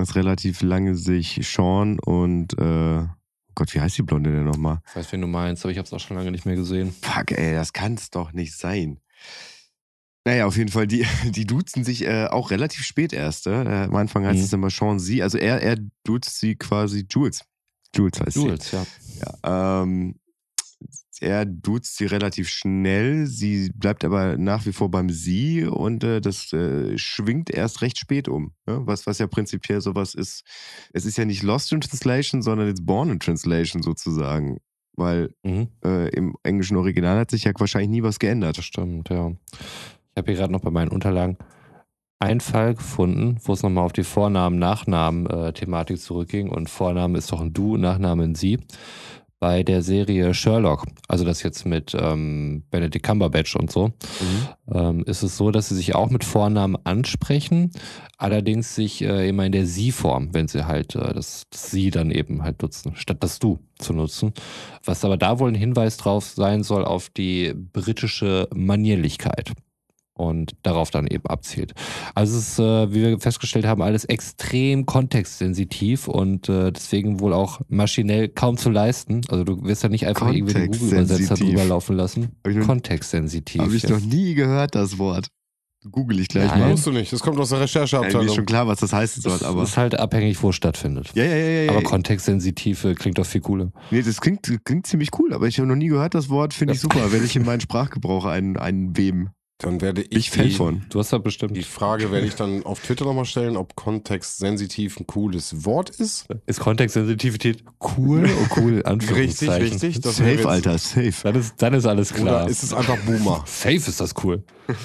dass relativ lange sich Sean und, äh, oh Gott, wie heißt die Blonde denn nochmal? Ich weiß, wen du meinst, aber ich habe es auch schon lange nicht mehr gesehen. Fuck, ey, das kann's doch nicht sein. Naja, auf jeden Fall, die, die duzen sich äh, auch relativ spät erst. Äh? Am Anfang heißt Mhm. es immer Sean sie. Also er, er duzt sie quasi Jules. Jules heißt Jules, ja. sie. Ja, ähm, er duzt sie relativ schnell. Sie bleibt aber nach wie vor beim Sie und äh, das äh, schwingt erst recht spät um. Ne? Was, was ja prinzipiell sowas ist. Es ist ja nicht Lost in Translation, sondern it's Born in Translation sozusagen. Weil Mhm. äh, im englischen Original hat sich ja wahrscheinlich nie was geändert. Das stimmt, ja. Ich habe hier gerade noch bei meinen Unterlagen einen Fall gefunden, wo es nochmal auf die Vornamen-Nachnamen-Thematik zurückging. Und Vorname ist doch ein Du, Nachname ein Sie. Bei der Serie Sherlock, also das jetzt mit ähm, Benedict Cumberbatch und so, ähm, ist es so, dass sie sich auch mit Vornamen ansprechen, allerdings sich äh, immer in der Sie-Form, wenn sie halt äh, das, das Sie dann eben halt nutzen, statt das Du zu nutzen. Was aber da wohl ein Hinweis drauf sein soll auf die britische Manierlichkeit. Und darauf dann eben abzielt. Also es ist, äh, wie wir festgestellt haben, alles extrem kontextsensitiv und äh, deswegen wohl auch maschinell kaum zu leisten. Also du wirst ja nicht einfach irgendwie den Google-Übersetzer drüber laufen lassen. Hab ich noch- Kontextsensitiv. Habe ich ja. noch nie gehört, das Wort. Google ich gleich Nein. mal. Musst du nicht, das kommt aus der Ja, mir Rechercheabteilung. ist schon klar, was das heißen soll, Es aber. ist halt abhängig, wo es stattfindet. Ja, ja, ja, ja. Aber ja. kontextsensitiv äh, klingt doch viel cooler. Nee, das klingt, klingt ziemlich cool, aber ich habe noch nie gehört, das Wort finde ich super. Werde ich in meinen Sprachgebrauch ein, einweben. Dann werde ich ich Fan die, von. Du hast ja bestimmt. die Frage werde ich dann auf Twitter nochmal stellen, ob kontextsensitiv ein cooles Wort ist. Ist Kontextsensitivität cool? Oh, cool. Richtig, Anführungszeichen. richtig. Safe, jetzt- Alter, safe. Dann ist, dann ist alles klar. Oder ist es einfach Boomer? Safe ist das cool.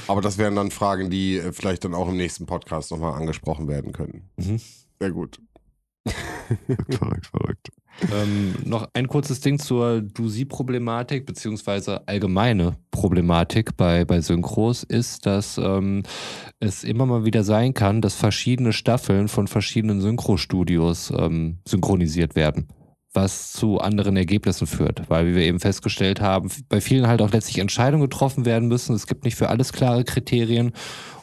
Aber das wären dann Fragen, die äh, vielleicht dann auch im nächsten Podcast nochmal angesprochen werden können. Mhm. Sehr gut. Verrückt, verrückt. Ähm, noch ein kurzes Ding zur Du-Sie-Problematik, beziehungsweise allgemeine Problematik bei, bei Synchros ist, dass ähm, es immer mal wieder sein kann, dass verschiedene Staffeln von verschiedenen Synchrostudios ähm, synchronisiert werden. Was zu anderen Ergebnissen führt, weil, wie wir eben festgestellt haben, bei vielen halt auch letztlich Entscheidungen getroffen werden müssen. Es gibt nicht für alles klare Kriterien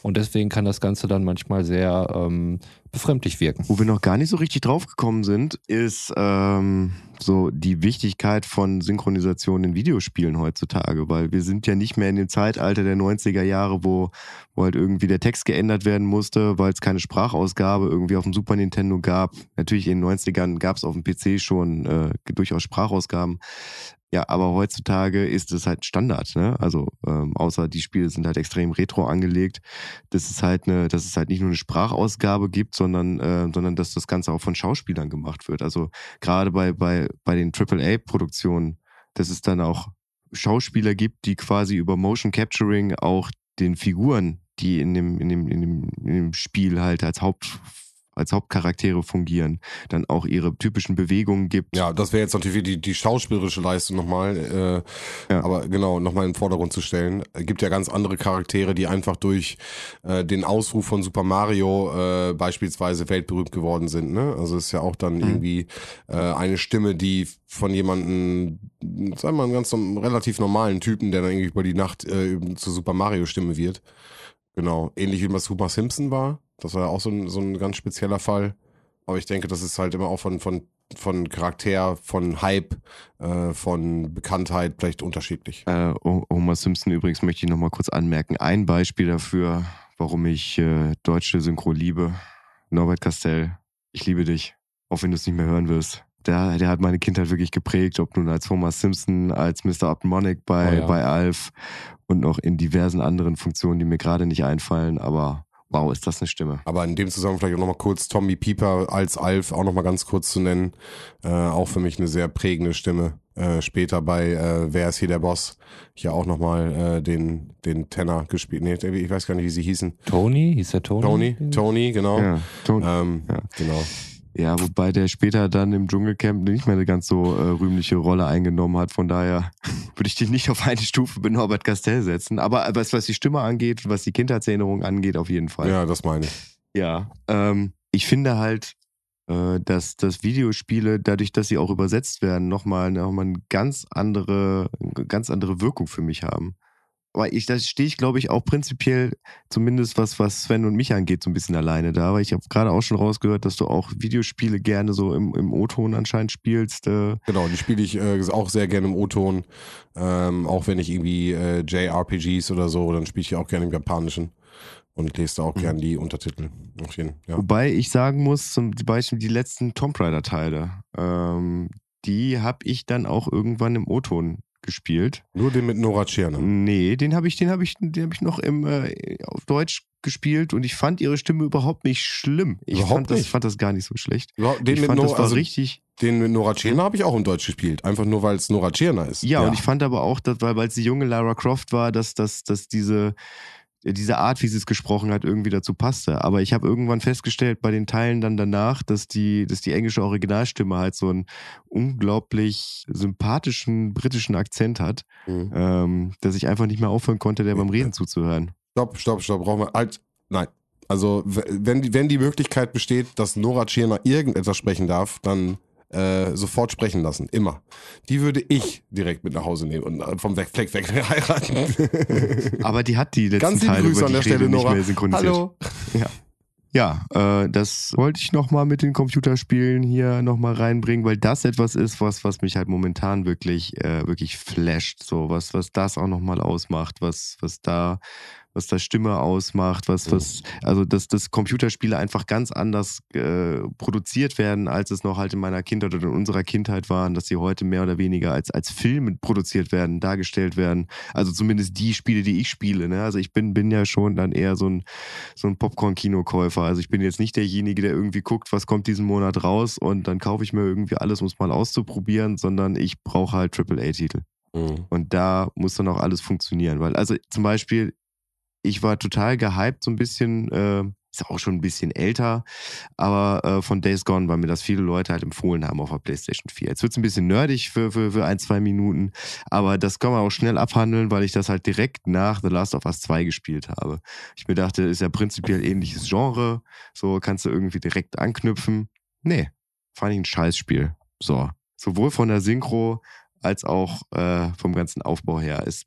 und deswegen kann das Ganze dann manchmal sehr ähm, befremdlich wirken. Wo wir noch gar nicht so richtig drauf gekommen sind, ist ähm, so die Wichtigkeit von Synchronisation in Videospielen heutzutage, weil wir sind ja nicht mehr in dem Zeitalter der 90er Jahre, wo, wo halt irgendwie der Text geändert werden musste, weil es keine Sprachausgabe irgendwie auf dem Super Nintendo gab. Natürlich in den 90ern gab es auf dem PC schon äh, durchaus Sprachausgaben. Ja, aber heutzutage ist es halt Standard, ne? Also ähm, außer die Spiele sind halt extrem retro angelegt, dass es halt eine, dass es halt nicht nur eine Sprachausgabe gibt, sondern, äh, sondern dass das Ganze auch von Schauspielern gemacht wird. Also gerade bei, bei, bei den AAA-Produktionen, dass es dann auch Schauspieler gibt, die quasi über Motion Capturing auch den Figuren, die in dem, in dem, in dem, in dem Spiel halt als Haupt als Hauptcharaktere fungieren, dann auch ihre typischen Bewegungen gibt. Ja, das wäre jetzt natürlich die, die schauspielerische Leistung nochmal, äh, Ja. aber genau, nochmal in den Vordergrund zu stellen. Es gibt ja ganz andere Charaktere, die einfach durch äh, den Ausruf von Super Mario äh, beispielsweise weltberühmt geworden sind. Ne? Also es ist ja auch dann irgendwie äh, eine Stimme, die von jemandem, sagen wir mal, einen ganz relativ normalen Typen, der dann irgendwie über die Nacht äh, zur Super Mario Stimme wird. Genau, ähnlich wie das Super Simpson war. Das war ja auch so ein, so ein ganz spezieller Fall. Aber ich denke, das ist halt immer auch von, von, von Charakter, von Hype, äh, von Bekanntheit vielleicht unterschiedlich. Äh, Homer Simpson übrigens möchte ich nochmal kurz anmerken. Ein Beispiel dafür, warum ich äh, deutsche Synchro liebe. Norbert Castell, ich liebe dich, auch wenn du es nicht mehr hören wirst. Der, der hat meine Kindheit wirklich geprägt, ob nun als Homer Simpson, als Mr. Upmonic bei, Oh ja. bei Alf und noch in diversen anderen Funktionen, die mir gerade nicht einfallen. Aber wow, ist das eine Stimme. Aber in dem Zusammenhang vielleicht auch nochmal kurz Tommy Pieper als Alf auch nochmal ganz kurz zu nennen. Äh, auch für mich eine sehr prägende Stimme. Äh, später bei äh, Wer ist hier der Boss? Hier auch nochmal äh, den, den Tenor gespielt. Nee, ich weiß gar nicht, wie sie hießen. Tony? Hieß der Tony? Tony, Tony, genau. Ja, Ton, Ähm, Ja. Genau. Ja, wobei der später dann im Dschungelcamp nicht mehr eine ganz so äh, rühmliche Rolle eingenommen hat. Von daher würde ich dich nicht auf eine Stufe mit Norbert Castell setzen. Aber was, was die Stimme angeht, was die Kindheitserinnerung angeht, auf jeden Fall. Ja, das meine ich. Ja, ähm, ich finde halt, äh, dass, dass Videospiele, dadurch, dass sie auch übersetzt werden, nochmal noch mal eine ganz andere, eine ganz andere Wirkung für mich haben. Aber ich, da stehe ich, glaube ich, auch prinzipiell, zumindest was, was Sven und mich angeht, so ein bisschen alleine da. Weil ich habe gerade auch schon rausgehört, dass du auch Videospiele gerne so im, im O-Ton anscheinend spielst. Äh, Genau, die spiele ich äh, auch sehr gerne im O-Ton. Ähm, auch wenn ich irgendwie äh, JRPGs oder so, dann spiele ich auch gerne im Japanischen. Und lese da auch Mhm. gerne die Untertitel. Auf jeden, ja. Wobei ich sagen muss, zum Beispiel die letzten Tomb Raider-Teile, ähm, die habe ich dann auch irgendwann im O-Ton gespielt. Nur den mit Nora Tschirner. Nee, den habe ich, den habe ich, den habe ich noch im, äh, auf Deutsch gespielt und ich fand ihre Stimme überhaupt nicht schlimm. Ich Überhaupt fand das, nicht? fand das gar nicht so schlecht. Ja, den ich mit fand, Nora, das war also richtig. Den mit Nora Tschirner habe ich auch im Deutsch gespielt. Einfach nur, weil es Nora Tschirner ist. Ja, und ich fand aber auch, dass, weil weil es die junge Lara Croft war, dass, dass, dass diese, diese Art, wie sie es gesprochen hat, irgendwie dazu passte. Aber ich habe irgendwann festgestellt bei den Teilen dann danach, dass die, dass die englische Originalstimme halt so einen unglaublich sympathischen britischen Akzent hat, Mhm. ähm, dass ich einfach nicht mehr aufhören konnte, der beim Reden zuzuhören. Stopp, stopp, stopp. Brauchen wir. Halt. Nein. Also, wenn die, wenn die Möglichkeit besteht, dass Nora Tschirner irgendetwas sprechen darf, dann äh, sofort sprechen lassen. Immer. Die würde ich direkt mit nach Hause nehmen und äh, vom Fleck weg heiraten. Aber die hat die letzten Ganz liebe Teile Grüße an der Stelle, Nora. mehr synchronisiert. Hallo. Ja, äh, das wollte ich nochmal mit den Computerspielen hier nochmal reinbringen, weil das etwas ist, was, was mich halt momentan wirklich, äh, wirklich flasht. So, was, was das auch nochmal ausmacht, was, was da, was da Stimme ausmacht, was, was, also dass, dass Computerspiele einfach ganz anders äh, produziert werden, als es noch halt in meiner Kindheit oder in unserer Kindheit waren, dass sie heute mehr oder weniger als, als Filme produziert werden, dargestellt werden. Also zumindest die Spiele, die ich spiele. Ne? Also ich bin, bin ja schon dann eher so ein, so ein Popcorn-Kinokäufer. Also ich bin jetzt nicht derjenige, der irgendwie guckt, was kommt diesen Monat raus und dann kaufe ich mir irgendwie alles, um es mal auszuprobieren, sondern ich brauche halt AAA-Titel. Mhm. Und da muss dann auch alles funktionieren. Weil, also zum Beispiel, ich war total gehypt, so ein bisschen, äh, ist auch schon ein bisschen älter, aber äh, von Days Gone, weil mir das viele Leute halt empfohlen haben auf der PlayStation 4. Jetzt wird es ein bisschen nerdig für, für, für ein, zwei Minuten, aber das kann man auch schnell abhandeln, weil ich das halt direkt nach The Last of Us 2 gespielt habe. Ich mir dachte, ist ja prinzipiell ähnliches Genre, so kannst du irgendwie direkt anknüpfen. Nee, fand ich ein Scheißspiel. So, sowohl von der Synchro als auch äh, vom ganzen Aufbau her. Es,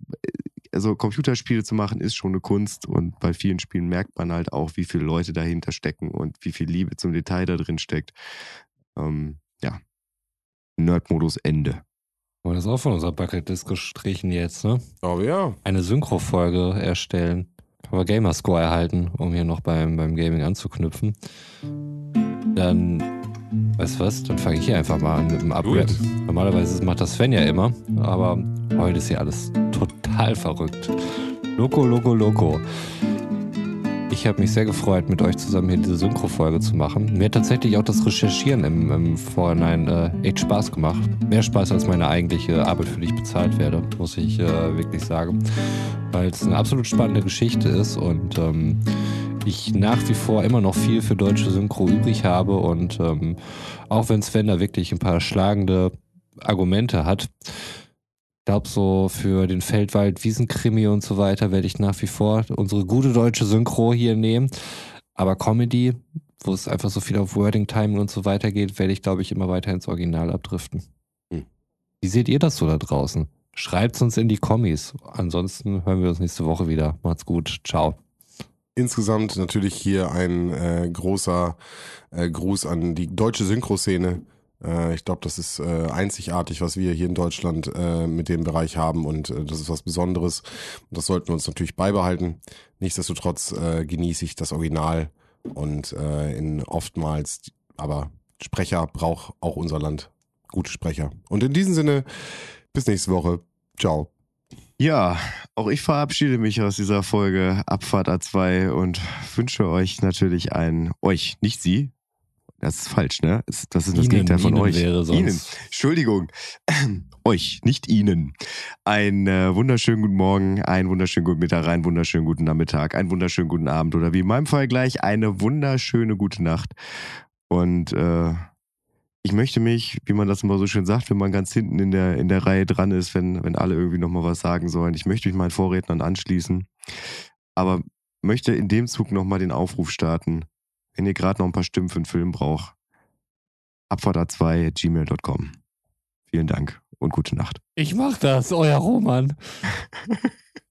also Computerspiele zu machen ist schon eine Kunst und bei vielen Spielen merkt man halt auch, wie viele Leute dahinter stecken und wie viel Liebe zum Detail da drin steckt. Ähm, ja. Nerd-Modus Ende. Wollen das auch von unserer Bucketlist gestrichen jetzt, ne? Aber ja. Eine Synchro-Folge erstellen. Haben wir Gamerscore erhalten, um hier noch beim, beim Gaming anzuknüpfen. Dann, weißt du was? Dann fange ich hier einfach mal an mit dem Upgrade. Normalerweise macht das Sven ja immer, aber heute ist hier alles total verrückt. Loco, Loco, Loco. Ich habe mich sehr gefreut, mit euch zusammen hier diese Synchro-Folge zu machen. Mir hat tatsächlich auch das Recherchieren im, im Vorhinein äh, echt Spaß gemacht. Mehr Spaß, als meine eigentliche Arbeit, für die ich bezahlt werde, muss ich äh, wirklich sagen. Weil es eine absolut spannende Geschichte ist und ähm, ich nach wie vor immer noch viel für deutsche Synchro übrig habe. Und ähm, auch wenn Sven da wirklich ein paar schlagende Argumente hat, ich glaube, so für den Feldwald, Wiesenkrimi und so weiter werde ich nach wie vor unsere gute deutsche Synchro hier nehmen. Aber Comedy, wo es einfach so viel auf Wording, Timing und so weiter geht, werde ich, glaube ich, immer weiter ins Original abdriften. Hm. Wie seht ihr das so da draußen? Schreibt uns in die Kommis. Ansonsten hören wir uns nächste Woche wieder. Macht's gut. Ciao. Insgesamt natürlich hier ein äh, großer äh, Gruß an die deutsche Synchroszene. Äh, ich glaube, das ist äh, einzigartig, was wir hier in Deutschland äh, mit dem Bereich haben und äh, das ist was Besonderes. Das sollten wir uns natürlich beibehalten. Nichtsdestotrotz äh, genieße ich das Original und äh, in oftmals, aber Sprecher braucht auch unser Land gute Sprecher. Und in diesem Sinne, bis nächste Woche. Ciao. Ja, auch ich verabschiede mich aus dieser Folge Abfahrt A2 und wünsche euch natürlich ein, euch, nicht sie. Das ist falsch, ne? Das ist das Ihnen, Gegenteil von Ihnen euch. wäre sonst- Ihnen. Entschuldigung. euch, nicht Ihnen. Einen äh, wunderschönen guten Morgen, einen wunderschönen guten Mittag, einen wunderschönen guten Nachmittag, einen wunderschönen guten Abend oder wie in meinem Fall gleich eine wunderschöne gute Nacht. Und äh, ich möchte mich, wie man das immer so schön sagt, wenn man ganz hinten in der, in der Reihe dran ist, wenn, wenn alle irgendwie nochmal was sagen sollen, ich möchte mich meinen Vorrednern anschließen. Aber möchte in dem Zug nochmal den Aufruf starten, wenn ihr gerade noch ein paar Stimmen für einen Film braucht. Abfahrt2 gmail.com. Vielen Dank und gute Nacht. Ich mach das, euer Roman.